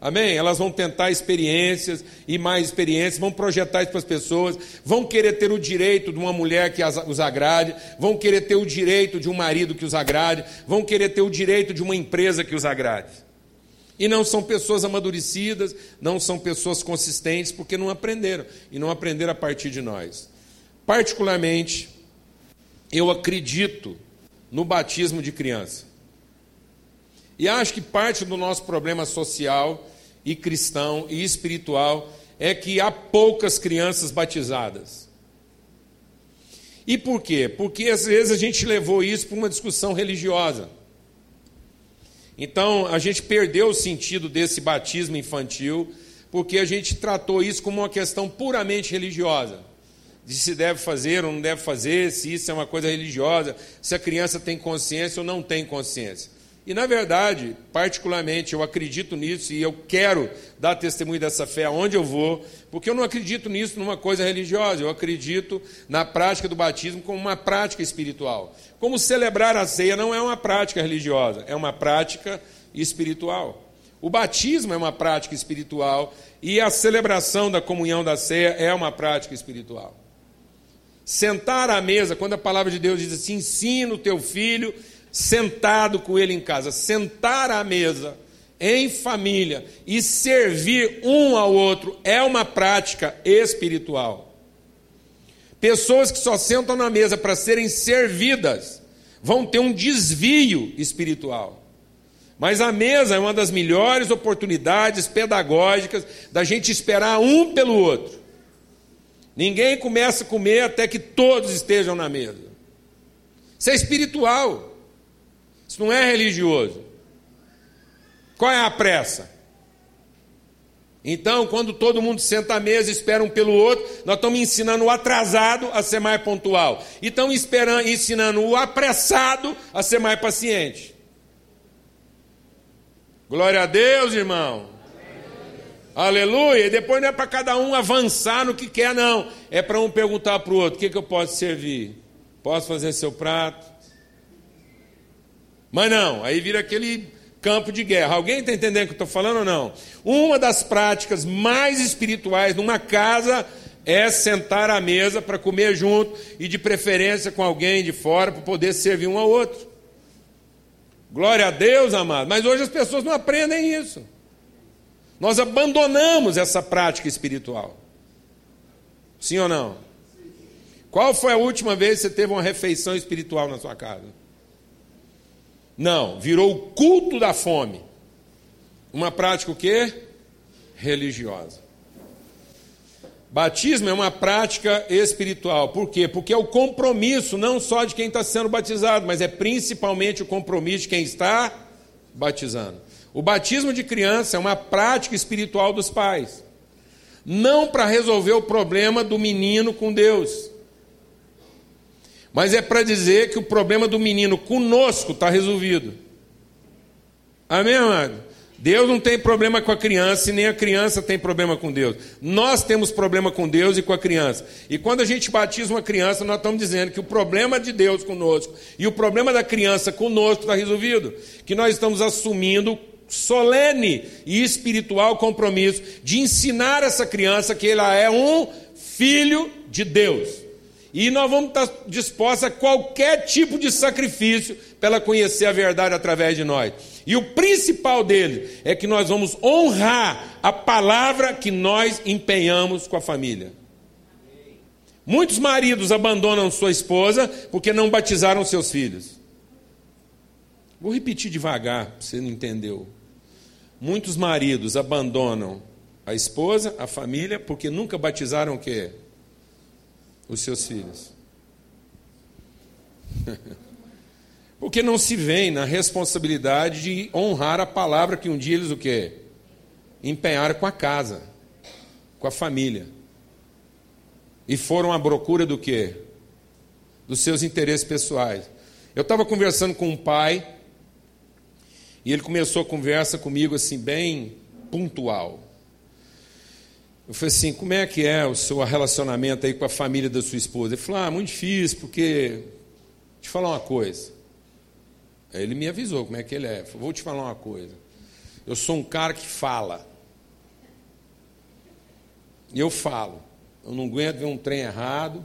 Amém? Elas vão tentar experiências e mais experiências, vão projetar isso para as pessoas, vão querer ter o direito de uma mulher que os agrade, vão querer ter o direito de um marido que os agrade, vão querer ter o direito de uma empresa que os agrade. E não são pessoas amadurecidas, não são pessoas consistentes, porque não aprenderam, e não aprenderam a partir de nós. Particularmente, eu acredito no batismo de criança. E acho que parte do nosso problema social e cristão e espiritual é que há poucas crianças batizadas. E por quê? Porque às vezes a gente levou isso para uma discussão religiosa. Então a gente perdeu o sentido desse batismo infantil, porque a gente tratou isso como uma questão puramente religiosa. De se deve fazer ou não deve fazer, se isso é uma coisa religiosa, se a criança tem consciência ou não tem consciência. E, na verdade, particularmente, eu acredito nisso e eu quero dar testemunho dessa fé aonde eu vou, porque eu não acredito nisso numa coisa religiosa, eu acredito na prática do batismo como uma prática espiritual. Como celebrar a ceia não é uma prática religiosa, é uma prática espiritual. O batismo é uma prática espiritual e a celebração da comunhão da ceia é uma prática espiritual. Sentar à mesa, quando a palavra de Deus diz assim: ensina o teu filho sentado com ele em casa, sentar à mesa em família e servir um ao outro é uma prática espiritual. Pessoas que só sentam na mesa para serem servidas vão ter um desvio espiritual. Mas a mesa é uma das melhores oportunidades pedagógicas da gente esperar um pelo outro. Ninguém começa a comer até que todos estejam na mesa. Isso é espiritual. Isso não é religioso. Qual é a pressa? Então, quando todo mundo senta à mesa espera um pelo outro, nós estamos ensinando o atrasado a ser mais pontual. E estamos esperando, ensinando o apressado a ser mais paciente. Glória a Deus, irmão. Amém. Aleluia! E depois não é para cada um avançar no que quer, não. É para um perguntar para o outro: o que, que eu posso servir? Posso fazer seu prato? Mas não, aí vira aquele campo de guerra. Alguém está entendendo o que eu estou falando ou não? Uma das práticas mais espirituais numa casa é sentar à mesa para comer junto e de preferência com alguém de fora para poder servir um ao outro. Glória a Deus, amado. Mas hoje as pessoas não aprendem isso. Nós abandonamos essa prática espiritual. Sim ou não? Qual foi a última vez que você teve uma refeição espiritual na sua casa? Não, virou o culto da fome. Uma prática o quê? Religiosa. Batismo é uma prática espiritual. Por quê? Porque é o compromisso não só de quem está sendo batizado, mas é principalmente o compromisso de quem está batizando. O batismo de criança é uma prática espiritual dos pais. Não para resolver o problema do menino com Deus, mas é para dizer que o problema do menino conosco está resolvido. Amém, amado? Deus não tem problema com a criança e nem a criança tem problema com Deus. Nós temos problema com Deus e com a criança. E quando a gente batiza uma criança, nós estamos dizendo que o problema de Deus conosco e o problema da criança conosco está resolvido. Que nós estamos assumindo solene e espiritual compromisso de ensinar essa criança que ela é um filho de Deus. E nós vamos estar dispostos a qualquer tipo de sacrifício para ela conhecer a verdade através de nós. E o principal dele é que nós vamos honrar a palavra que nós empenhamos com a família. Muitos maridos abandonam sua esposa porque não batizaram seus filhos. Vou repetir devagar, você não entendeu. Muitos maridos abandonam a esposa, a família, porque nunca batizaram o quê? Os seus filhos. <laughs> Porque não se vem na responsabilidade de honrar a palavra que um dia eles o quê? Empenharam com a casa, com a família. E foram à procura do quê? Dos seus interesses pessoais. Eu estava conversando com um pai, e ele começou a conversa comigo assim, bem pontual. Eu falei assim, como é que é o seu relacionamento aí com a família da sua esposa? Ele falou, ah, muito difícil, porque. Eu falar uma coisa. Aí ele me avisou como é que ele é. Falei, vou te falar uma coisa. Eu sou um cara que fala. E eu falo. Eu não aguento ver um trem errado.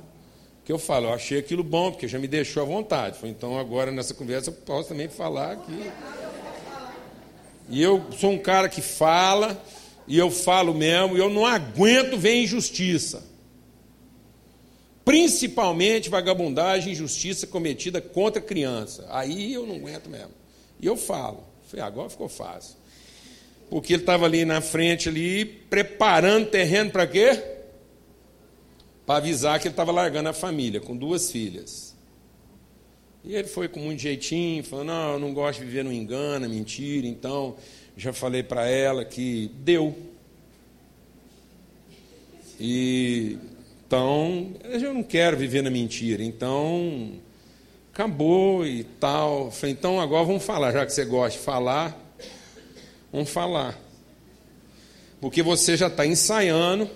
Que eu falo, eu achei aquilo bom, porque já me deixou à vontade. Falei, então agora nessa conversa eu posso também falar aqui. E eu sou um cara que fala, e eu falo mesmo, eu não aguento ver injustiça. Principalmente vagabundagem e injustiça cometida contra criança. Aí eu não aguento mesmo. E eu falo. Falei, agora ficou fácil. Porque ele estava ali na frente, ali, preparando terreno para quê? Para avisar que ele estava largando a família, com duas filhas. E ele foi com muito jeitinho, falando, não, eu não gosto de viver no engano, mentira, então já falei para ela que deu. E então, eu não quero viver na mentira. Então, acabou e tal. Falei, então agora vamos falar, já que você gosta de falar, vamos falar. Porque você já está ensaiando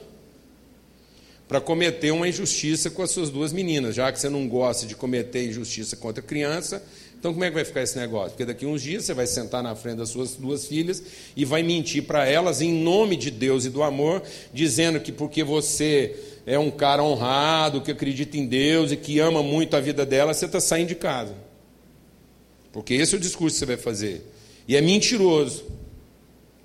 para cometer uma injustiça com as suas duas meninas, já que você não gosta de cometer injustiça contra criança, então como é que vai ficar esse negócio? Porque daqui uns dias você vai sentar na frente das suas duas filhas e vai mentir para elas em nome de Deus e do amor, dizendo que porque você é um cara honrado, que acredita em Deus e que ama muito a vida dela, você está saindo de casa. Porque esse é o discurso que você vai fazer. E é mentiroso.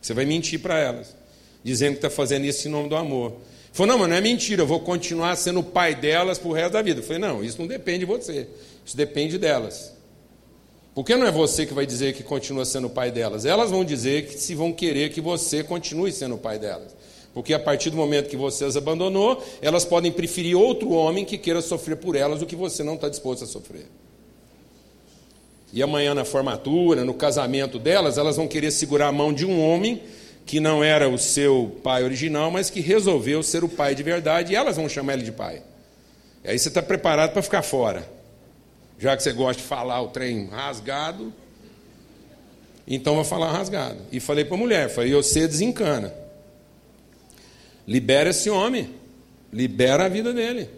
Você vai mentir para elas, dizendo que está fazendo isso em nome do amor. Falou, não, mas não é mentira, eu vou continuar sendo o pai delas para o resto da vida. Eu falei, não, isso não depende de você, isso depende delas. Porque não é você que vai dizer que continua sendo o pai delas. Elas vão dizer que se vão querer que você continue sendo o pai delas. Porque a partir do momento que você as abandonou, elas podem preferir outro homem que queira sofrer por elas do que você não está disposto a sofrer. E amanhã na formatura, no casamento delas, elas vão querer segurar a mão de um homem que não era o seu pai original, mas que resolveu ser o pai de verdade, e elas vão chamar ele de pai. E aí você está preparado para ficar fora. Já que você gosta de falar o trem rasgado, então vou falar rasgado. E falei para a mulher, falei, você desencana. Libera esse homem. Libera a vida dele.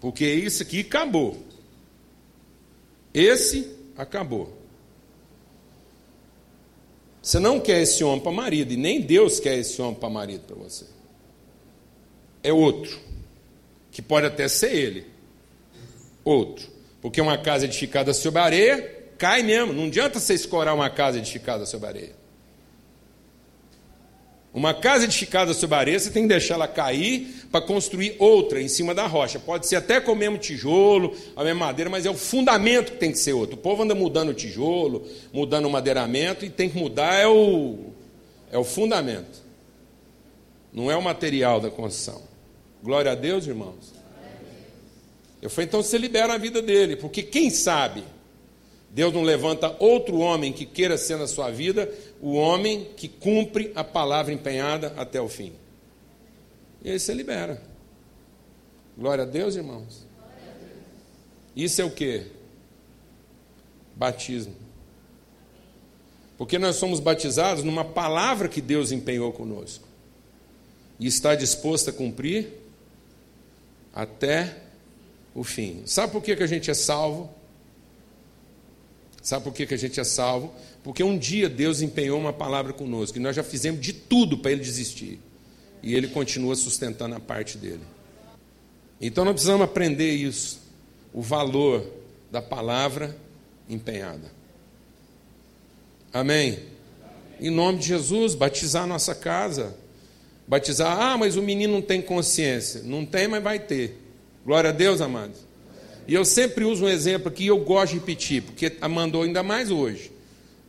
Porque isso aqui acabou. Esse acabou. Você não quer esse homem para marido, e nem Deus quer esse homem para marido para você. É outro, que pode até ser ele. Outro. Porque uma casa edificada sobre areia cai mesmo. Não adianta você escorar uma casa edificada sobre areia. Uma casa edificada sobre areia, você tem que deixar ela cair para construir outra em cima da rocha. Pode ser até com o mesmo tijolo, a mesma madeira, mas é o fundamento que tem que ser outro. O povo anda mudando o tijolo, mudando o madeiramento, e tem que mudar é o, é o fundamento. Não é o material da construção. Glória a Deus, irmãos. Eu falei, então você libera a vida dele, porque quem sabe Deus não levanta outro homem que queira ser na sua vida o homem que cumpre a palavra empenhada até o fim. E aí você libera. Glória a Deus, irmãos. Isso é o que? Batismo. Porque nós somos batizados numa palavra que Deus empenhou conosco. E está disposto a cumprir até o fim. Sabe por que, que a gente é salvo? Sabe por que, que a gente é salvo? Porque um dia Deus empenhou uma palavra conosco e nós já fizemos de tudo para ele desistir. E ele continua sustentando a parte dele. Então nós precisamos aprender isso, o valor da palavra empenhada. Amém? Em nome de Jesus, batizar a nossa casa. Batizar, ah, mas o menino não tem consciência. Não tem, mas vai ter. Glória a Deus, amados. E eu sempre uso um exemplo que eu gosto de repetir, porque mandou ainda mais hoje.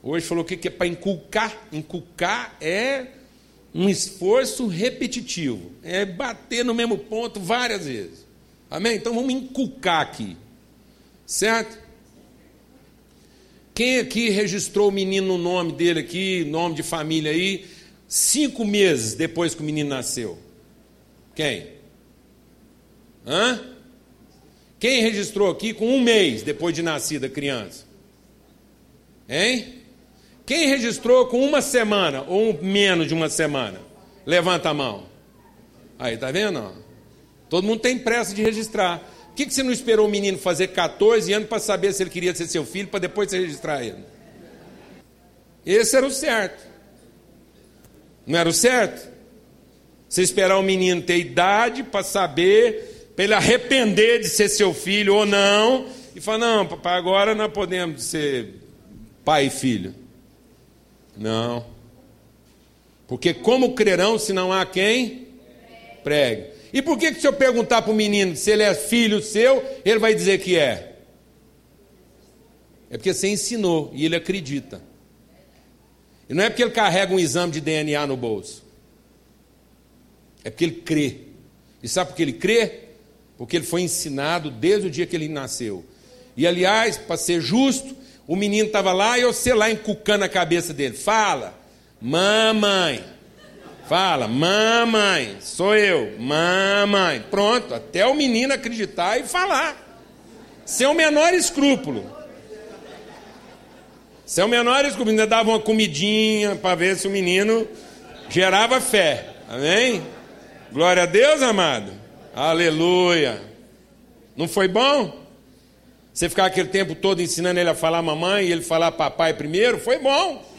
Hoje falou o que é para inculcar. Inculcar é um esforço repetitivo, é bater no mesmo ponto várias vezes. Amém? Então vamos inculcar aqui, certo? Quem aqui registrou o menino no nome dele aqui, nome de família aí, cinco meses depois que o menino nasceu? Quem? Hã? Quem registrou aqui com um mês depois de nascida criança? Hein? Quem registrou com uma semana ou menos de uma semana? Levanta a mão. Aí, tá vendo? Todo mundo tem pressa de registrar. Por que, que você não esperou o menino fazer 14 anos para saber se ele queria ser seu filho, para depois você registrar ele? Esse era o certo. Não era o certo? Você esperar o menino ter idade para saber, para ele arrepender de ser seu filho ou não, e falar: não, papai, agora nós podemos ser pai e filho. Não. Porque como crerão se não há quem pregue? E por que, que se eu perguntar para o menino se ele é filho seu, ele vai dizer que é? É porque você ensinou e ele acredita. E não é porque ele carrega um exame de DNA no bolso. É porque ele crê. E sabe por que ele crê? Porque ele foi ensinado desde o dia que ele nasceu. E aliás, para ser justo, o menino estava lá e você lá encucando a cabeça dele. Fala, mamãe. Fala, mamãe, sou eu, mamãe. Pronto, até o menino acreditar e falar. Sem o menor escrúpulo. Sem o menor escrúpulo. Ainda dava uma comidinha para ver se o menino gerava fé. Amém? Glória a Deus, amado. Aleluia. Não foi bom? Você ficar aquele tempo todo ensinando ele a falar mamãe e ele falar papai primeiro, foi bom.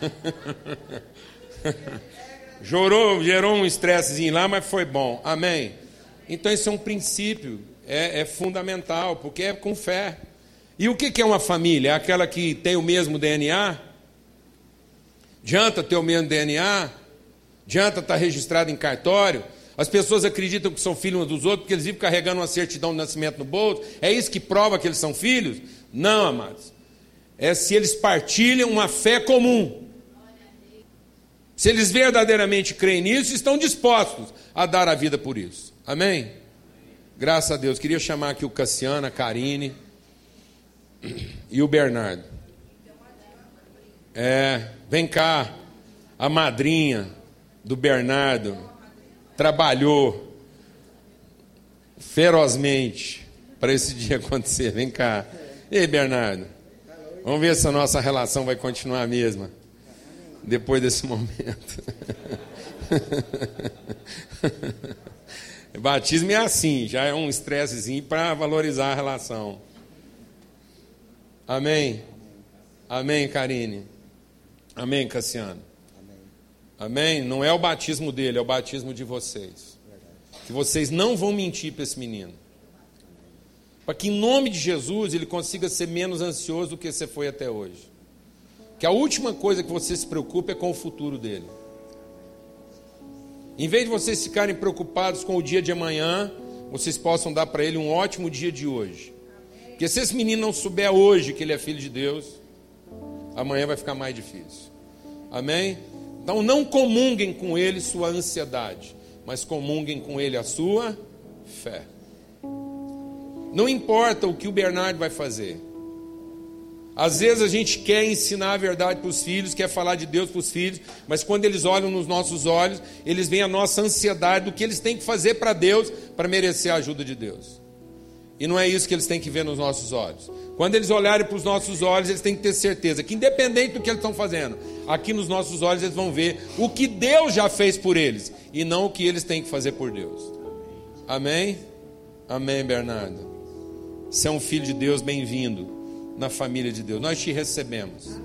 <laughs> Jorou, gerou um estressezinho lá, mas foi bom. Amém. Então, isso é um princípio, é, é fundamental, porque é com fé. E o que é uma família? É aquela que tem o mesmo DNA? Adianta ter o mesmo DNA? Adianta estar registrado em cartório? As pessoas acreditam que são filhos uns dos outros porque eles vivem carregando uma certidão de nascimento no bolso. É isso que prova que eles são filhos? Não, amados. É se eles partilham uma fé comum. Se eles verdadeiramente creem nisso, estão dispostos a dar a vida por isso. Amém? Graças a Deus. Queria chamar aqui o Cassiano, a Karine e o Bernardo. É, vem cá, a madrinha do Bernardo trabalhou ferozmente para esse <laughs> dia acontecer. Vem cá. Ei, Bernardo. Vamos ver se a nossa relação vai continuar a mesma depois desse <laughs> momento. <laughs> Batismo é assim, já é um estressezinho para valorizar a relação. Amém? Amém, Karine? Amém, Cassiano? Amém? Não é o batismo dele, é o batismo de vocês. Que vocês não vão mentir para esse menino. Para que, em nome de Jesus, ele consiga ser menos ansioso do que você foi até hoje. Que a última coisa que você se preocupe é com o futuro dele. Em vez de vocês ficarem preocupados com o dia de amanhã, vocês possam dar para ele um ótimo dia de hoje. Porque se esse menino não souber hoje que ele é filho de Deus, amanhã vai ficar mais difícil. Amém? Então não comunguem com ele sua ansiedade, mas comunguem com ele a sua fé. Não importa o que o Bernardo vai fazer. Às vezes a gente quer ensinar a verdade para os filhos, quer falar de Deus para os filhos, mas quando eles olham nos nossos olhos, eles veem a nossa ansiedade do que eles têm que fazer para Deus para merecer a ajuda de Deus. E não é isso que eles têm que ver nos nossos olhos. Quando eles olharem para os nossos olhos, eles têm que ter certeza que, independente do que eles estão fazendo, aqui nos nossos olhos eles vão ver o que Deus já fez por eles e não o que eles têm que fazer por Deus. Amém? Amém, Bernardo. Você é um filho de Deus, bem-vindo na família de Deus. Nós te recebemos.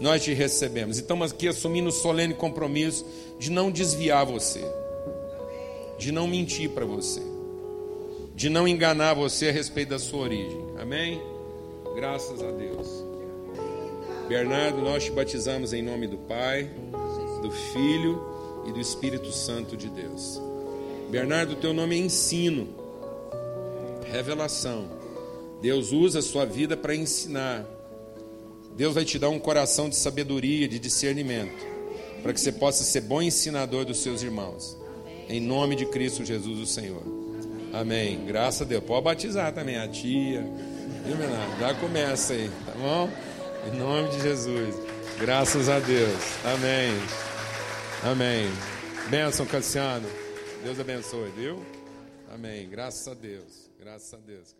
Nós te recebemos. Estamos aqui assumindo o solene compromisso de não desviar você, de não mentir para você, de não enganar você a respeito da sua origem. Amém? Graças a Deus. Bernardo, nós te batizamos em nome do Pai, do Filho e do Espírito Santo de Deus. Bernardo, teu nome é ensino, revelação Deus usa a sua vida para ensinar. Deus vai te dar um coração de sabedoria, de discernimento, para que você possa ser bom ensinador dos seus irmãos. Em nome de Cristo Jesus, o Senhor. Amém. Graças a Deus. Pode batizar também a tia. Viu? Já começa aí, tá bom? Em nome de Jesus. Graças a Deus. Amém. Amém. Bênção, Cassiano. Deus abençoe, viu? Amém. Graças a Deus. Graças a Deus.